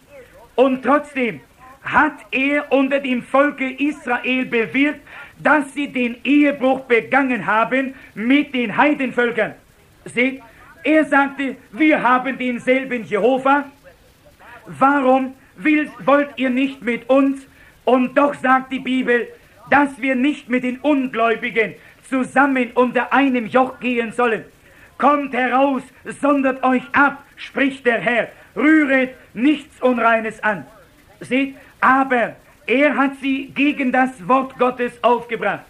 und trotzdem hat er unter dem Volke Israel bewirkt, dass sie den Ehebruch begangen haben mit den Heidenvölkern. Seht, er sagte, wir haben denselben Jehova. Warum will, wollt ihr nicht mit uns? Und doch sagt die Bibel, dass wir nicht mit den Ungläubigen zusammen unter einem Joch gehen sollen. Kommt heraus, sondert euch ab, spricht der Herr, rühret nichts Unreines an. Seht, aber er hat sie gegen das Wort Gottes aufgebracht.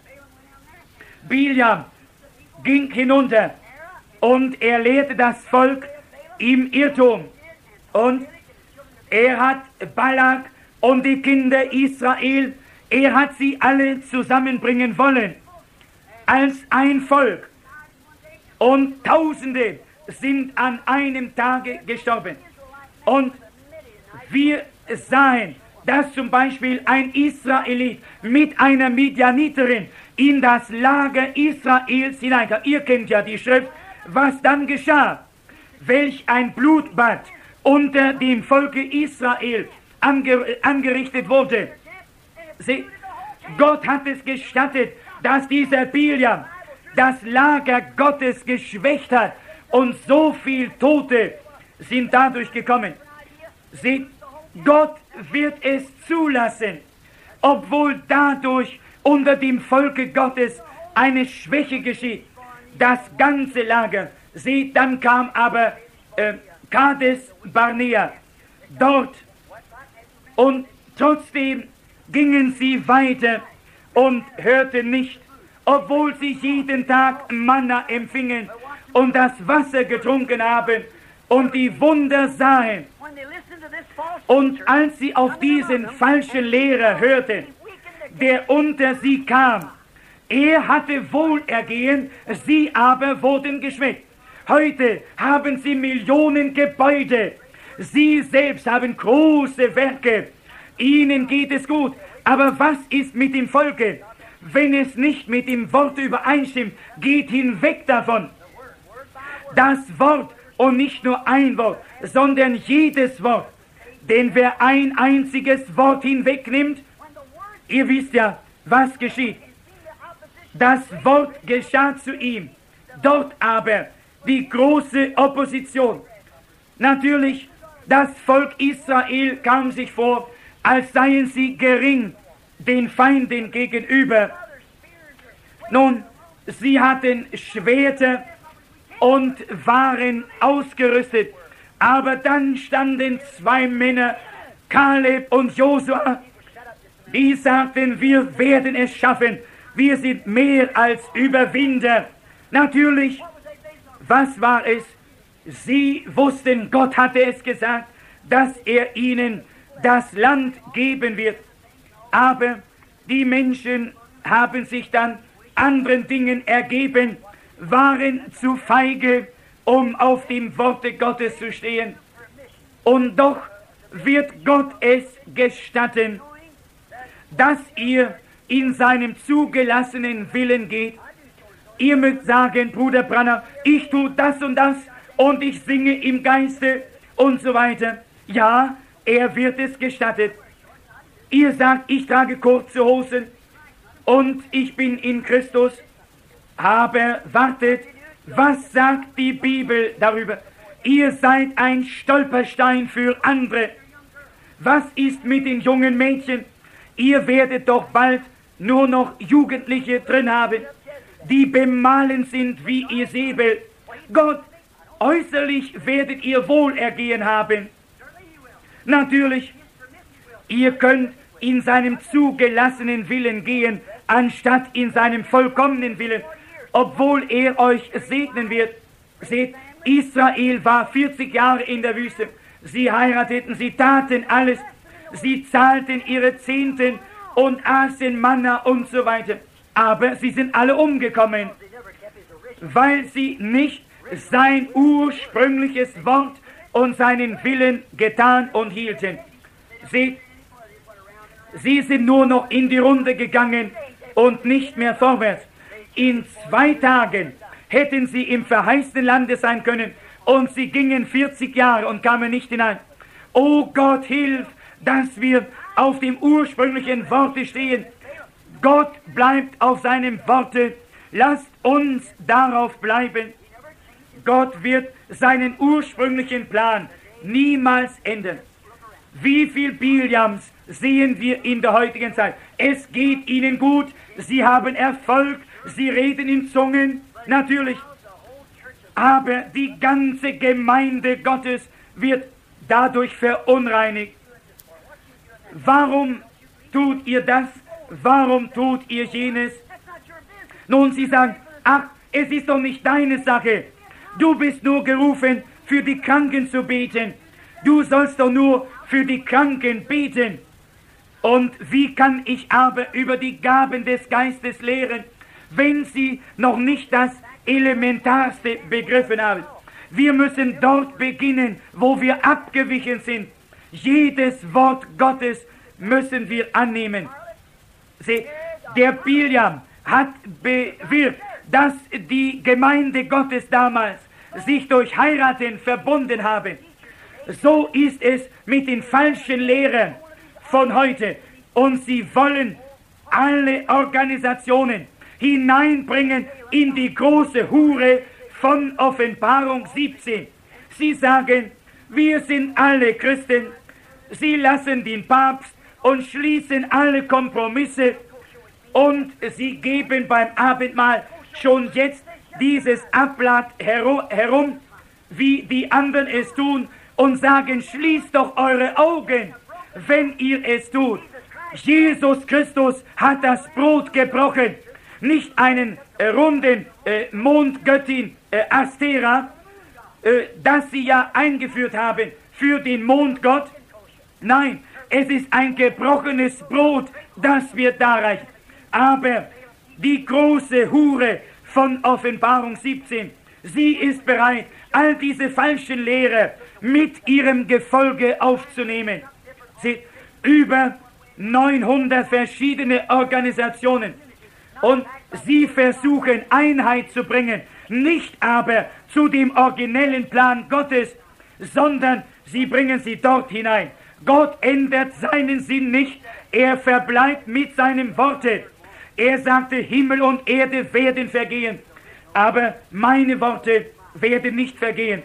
Biljam ging hinunter und er lehrte das Volk im Irrtum. Und er hat Balak und die Kinder Israel, er hat sie alle zusammenbringen wollen als ein Volk. Und Tausende sind an einem Tage gestorben. Und wir sahen, dass zum Beispiel ein Israelit mit einer Midianiterin in das Lager Israels hineinkam. Ihr kennt ja die Schrift, was dann geschah. Welch ein Blutbad unter dem Volke Israel anger angerichtet wurde. Sie, Gott hat es gestattet, dass dieser Biljam das Lager Gottes geschwächt hat und so viel Tote sind dadurch gekommen. Seht, Gott wird es zulassen, obwohl dadurch unter dem Volke Gottes eine Schwäche geschieht. Das ganze Lager. Seht, dann kam aber äh, Kades Barnea dort und trotzdem gingen sie weiter und hörten nicht, obwohl sie jeden Tag Manna empfingen und das Wasser getrunken haben und die Wunder sahen. Und als sie auf diesen falschen Lehrer hörten, der unter sie kam, er hatte Wohlergehen, sie aber wurden geschwächt. Heute haben sie Millionen Gebäude. Sie selbst haben große Werke. Ihnen geht es gut. Aber was ist mit dem Volke? Wenn es nicht mit dem Wort übereinstimmt, geht hinweg davon. Das Wort und nicht nur ein Wort, sondern jedes Wort. Denn wer ein einziges Wort hinwegnimmt, ihr wisst ja, was geschieht. Das Wort geschah zu ihm. Dort aber die große Opposition. Natürlich, das Volk Israel kam sich vor, als seien sie gering den Feinden gegenüber. Nun, sie hatten Schwerter und waren ausgerüstet, aber dann standen zwei Männer, Kaleb und Josua, die sagten, wir werden es schaffen, wir sind mehr als Überwinder. Natürlich was war es? Sie wussten, Gott hatte es gesagt, dass er ihnen das Land geben wird. Aber die Menschen haben sich dann anderen Dingen ergeben, waren zu feige, um auf dem Worte Gottes zu stehen. Und doch wird Gott es gestatten, dass ihr in seinem zugelassenen Willen geht Ihr mögt sagen, Bruder Branner, ich tue das und das und ich singe im Geiste und so weiter. Ja, er wird es gestattet. Ihr sagt, ich trage kurze Hosen und ich bin in Christus. Aber wartet, was sagt die Bibel darüber? Ihr seid ein Stolperstein für andere. Was ist mit den jungen Mädchen? Ihr werdet doch bald nur noch Jugendliche drin haben, die bemalen sind wie ihr Säbel. Gott, äußerlich werdet ihr Wohlergehen haben. Natürlich, ihr könnt in seinem zugelassenen Willen gehen, anstatt in seinem vollkommenen Willen, obwohl er euch segnen wird. Seht, Israel war 40 Jahre in der Wüste. Sie heirateten, sie taten alles. Sie zahlten ihre Zehnten und aßen Manna und so weiter. Aber sie sind alle umgekommen, weil sie nicht sein ursprüngliches Wort und seinen Willen getan und hielten. Sie, sie sind nur noch in die Runde gegangen und nicht mehr vorwärts. In zwei Tagen hätten sie im verheißten Lande sein können und sie gingen 40 Jahre und kamen nicht hinein. Oh Gott, hilf, dass wir auf dem ursprünglichen Worte stehen. Gott bleibt auf seinem Worte. Lasst uns darauf bleiben. Gott wird seinen ursprünglichen Plan niemals ändern. Wie viel Biliams sehen wir in der heutigen Zeit? Es geht ihnen gut, sie haben Erfolg, sie reden in Zungen, natürlich. Aber die ganze Gemeinde Gottes wird dadurch verunreinigt. Warum tut ihr das? Warum tut ihr jenes? Nun, sie sagen, ach, es ist doch nicht deine Sache. Du bist nur gerufen, für die Kranken zu beten. Du sollst doch nur für die Kranken beten. Und wie kann ich aber über die Gaben des Geistes lehren, wenn sie noch nicht das Elementarste begriffen haben? Wir müssen dort beginnen, wo wir abgewichen sind. Jedes Wort Gottes müssen wir annehmen. Seht, der Biliam hat bewirkt, dass die Gemeinde Gottes damals sich durch Heiraten verbunden habe. So ist es mit den falschen Lehrern von heute. Und sie wollen alle Organisationen hineinbringen in die große Hure von Offenbarung 17. Sie sagen, wir sind alle Christen. Sie lassen den Papst und schließen alle Kompromisse und sie geben beim Abendmahl schon jetzt dieses Abblatt herum, wie die anderen es tun, und sagen, schließt doch eure Augen, wenn ihr es tut. Jesus Christus hat das Brot gebrochen, nicht einen äh, runden äh, Mondgöttin äh, Astera, äh, das sie ja eingeführt haben für den Mondgott. Nein, es ist ein gebrochenes Brot, das wir darreichen. Aber die große Hure von Offenbarung 17. Sie ist bereit, all diese falschen Lehrer mit ihrem Gefolge aufzunehmen. Sie über 900 verschiedene Organisationen und sie versuchen Einheit zu bringen, nicht aber zu dem originellen Plan Gottes, sondern sie bringen sie dort hinein. Gott ändert seinen Sinn nicht, er verbleibt mit seinem Worte. Er sagte, Himmel und Erde werden vergehen, aber meine Worte werden nicht vergehen.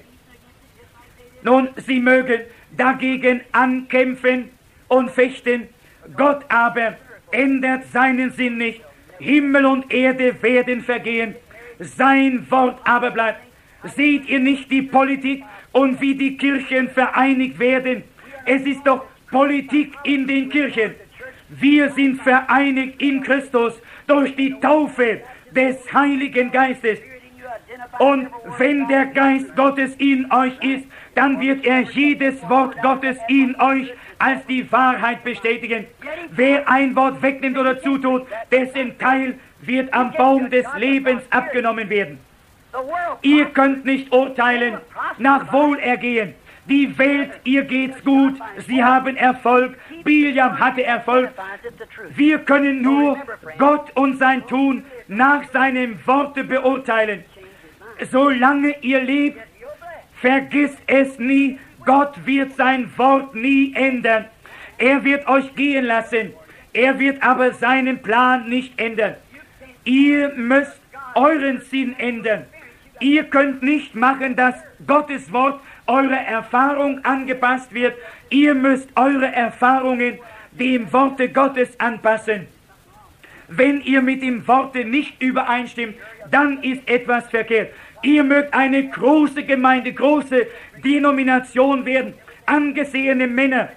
Nun, sie mögen dagegen ankämpfen und fechten, Gott aber ändert seinen Sinn nicht. Himmel und Erde werden vergehen, sein Wort aber bleibt. Seht ihr nicht die Politik und wie die Kirchen vereinigt werden? Es ist doch Politik in den Kirchen. Wir sind vereinigt in Christus durch die Taufe des Heiligen Geistes. Und wenn der Geist Gottes in euch ist, dann wird er jedes Wort Gottes in euch als die Wahrheit bestätigen. Wer ein Wort wegnimmt oder zutut, dessen Teil wird am Baum des Lebens abgenommen werden. Ihr könnt nicht urteilen nach Wohlergehen. Die Welt, ihr geht's gut, sie haben Erfolg, Biliam hatte Erfolg. Wir können nur Gott und sein Tun nach seinem Worte beurteilen. Solange ihr lebt, vergisst es nie, Gott wird sein Wort nie ändern. Er wird euch gehen lassen, er wird aber seinen Plan nicht ändern. Ihr müsst euren Sinn ändern. Ihr könnt nicht machen, dass Gottes Wort eurer Erfahrung angepasst wird. Ihr müsst eure Erfahrungen dem Worte Gottes anpassen. Wenn ihr mit dem Worte nicht übereinstimmt, dann ist etwas verkehrt. Ihr mögt eine große Gemeinde, große Denomination werden, angesehene Männer,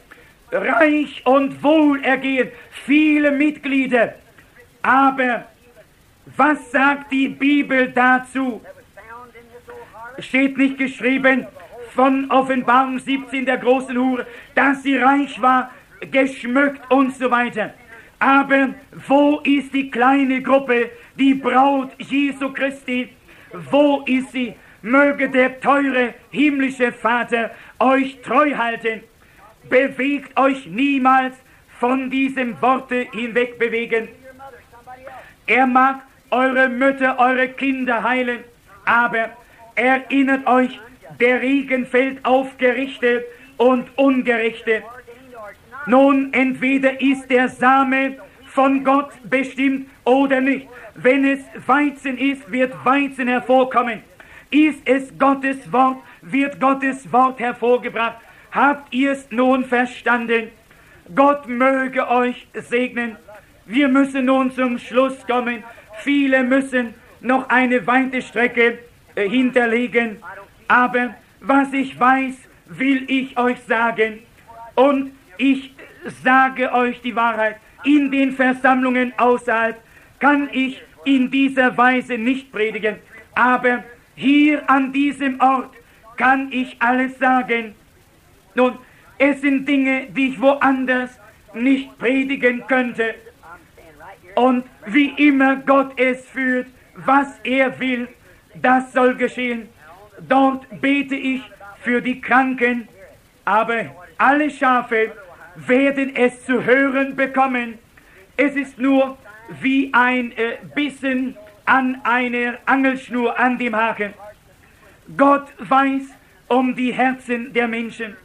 reich und wohlergehend, viele Mitglieder. Aber was sagt die Bibel dazu? Steht nicht geschrieben von Offenbarung 17 der großen Hure, dass sie reich war, geschmückt und so weiter. Aber wo ist die kleine Gruppe, die Braut Jesu Christi? Wo ist sie? Möge der teure himmlische Vater euch treu halten. Bewegt euch niemals von diesem Worte hinweg bewegen. Er mag eure Mütter, eure Kinder heilen, aber erinnert euch, der Regen fällt auf Gerichte und Ungerechte. Nun, entweder ist der Same von Gott bestimmt oder nicht. Wenn es Weizen ist, wird Weizen hervorkommen. Ist es Gottes Wort, wird Gottes Wort hervorgebracht. Habt ihr es nun verstanden? Gott möge euch segnen. Wir müssen nun zum Schluss kommen. Viele müssen noch eine weite Strecke äh, hinterlegen. Aber was ich weiß, will ich euch sagen. Und ich sage euch die Wahrheit. In den Versammlungen außerhalb kann ich in dieser Weise nicht predigen. Aber hier an diesem Ort kann ich alles sagen. Nun, es sind Dinge, die ich woanders nicht predigen könnte. Und wie immer Gott es führt, was er will, das soll geschehen. Dort bete ich für die Kranken, aber alle Schafe werden es zu hören bekommen. Es ist nur wie ein äh, Bissen an einer Angelschnur an dem Haken. Gott weiß um die Herzen der Menschen.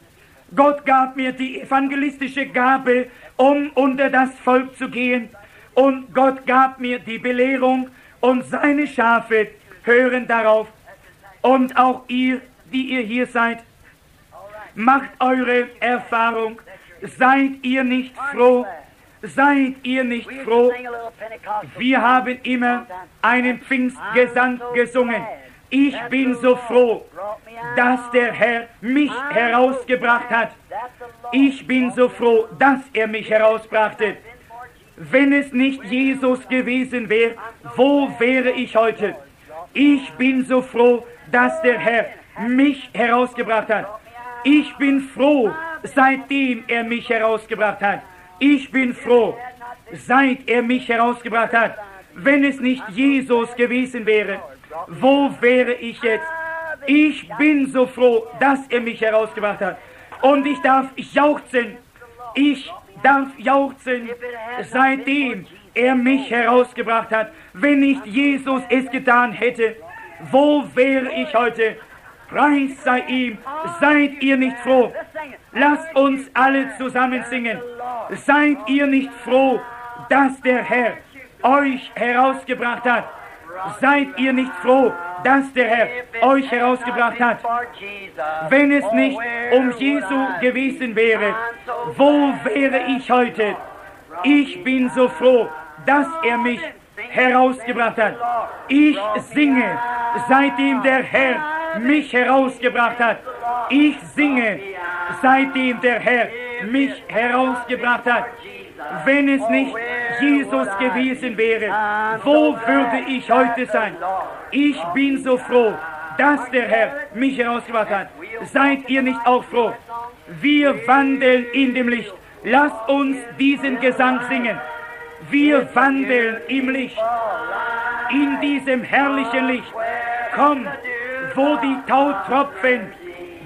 Gott gab mir die evangelistische Gabe, um unter das Volk zu gehen. Und Gott gab mir die Belehrung und seine Schafe hören darauf. Und auch ihr, die ihr hier seid, macht eure Erfahrung. Seid ihr nicht froh? Seid ihr nicht froh? Wir haben immer einen Pfingstgesang gesungen. Ich bin so froh, dass der Herr mich herausgebracht hat. Ich bin so froh, dass er mich herausbrachte. Wenn es nicht Jesus gewesen wäre, wo wäre ich heute? Ich bin so froh, dass der Herr mich herausgebracht hat. Ich bin froh, seitdem er mich herausgebracht hat. Ich bin froh, seit er mich herausgebracht hat. Wenn es nicht Jesus gewesen wäre, wo wäre ich jetzt? Ich bin so froh, dass er mich herausgebracht hat. Und ich darf jauchzen. Ich darf jauchzen, seitdem er mich herausgebracht hat. Wenn nicht Jesus es getan hätte, wo wäre ich heute? Preis sei ihm. Seid ihr nicht froh? Lasst uns alle zusammen singen. Seid ihr nicht froh, dass der Herr euch herausgebracht hat? Seid ihr nicht froh, dass der Herr euch herausgebracht hat? Wenn es nicht um Jesu gewesen wäre, wo wäre ich heute? Ich bin so froh, dass er mich herausgebracht hat. Ich singe, seitdem der Herr mich herausgebracht hat. Ich singe, seitdem der Herr mich herausgebracht hat. Wenn es nicht Jesus gewesen wäre, wo würde ich heute sein? Ich bin so froh, dass der Herr mich herausgebracht hat. Seid ihr nicht auch froh? Wir wandeln in dem Licht. Lasst uns diesen Gesang singen. Wir wandeln im Licht, in diesem herrlichen Licht. Komm, wo die Tautropfen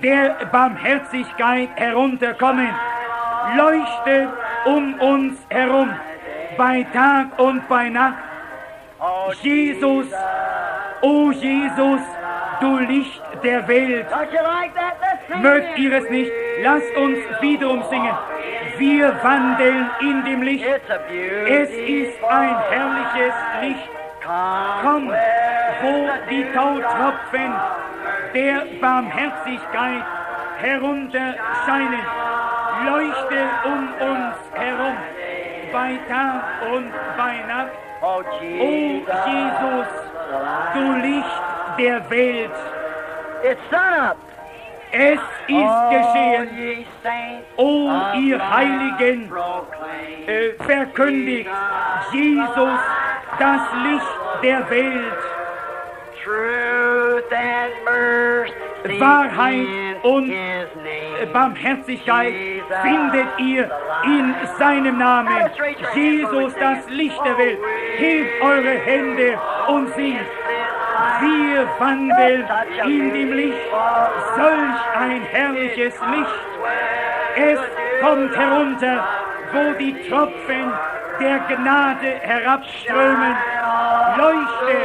der Barmherzigkeit herunterkommen. Leuchte um uns herum, bei Tag und bei Nacht. Jesus, o oh Jesus, du Licht der Welt. Mögt ihr es nicht? Lasst uns wiederum singen. Wir wandeln in dem Licht. Es ist ein herrliches Licht. Komm, wo die Tautropfen der Barmherzigkeit herunterscheinen. Leuchte um uns herum, bei Tag und bei Nacht. Oh, O Jesus. Jesus, du Licht der Welt, It's done up. es ist geschehen. O ihr Heiligen, äh, verkündigt Jesus das Licht der Welt. Truth and mercy Wahrheit und. Barmherzigkeit findet ihr in seinem Namen. Jesus, das Licht der Welt. Hebt eure Hände und singt. Wir wandeln in dem Licht. Solch ein herrliches Licht. Es kommt herunter, wo die Tropfen der Gnade herabströmen. Leuchte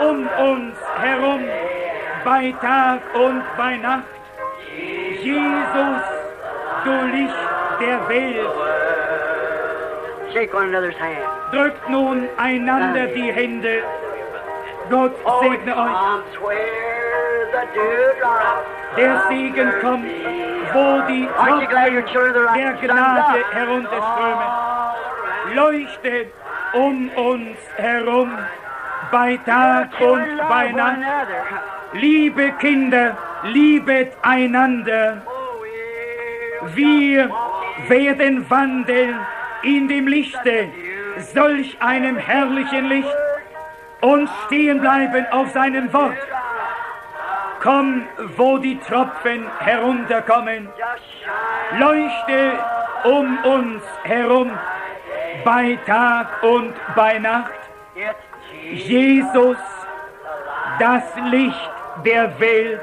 um uns herum, bei Tag und bei Nacht. Jesus, du Licht der Welt. Drückt nun einander die Hände. Gott segne euch. Der Segen kommt, wo die Tropfen der Gnade herunterströmen. Leuchtet um uns herum, bei Tag und bei Nacht. Liebe Kinder, liebet einander. Wir werden wandeln in dem Lichte, solch einem herrlichen Licht, und stehen bleiben auf seinem Wort. Komm, wo die Tropfen herunterkommen, leuchte um uns herum, bei Tag und bei Nacht. Jesus, das Licht der Welt.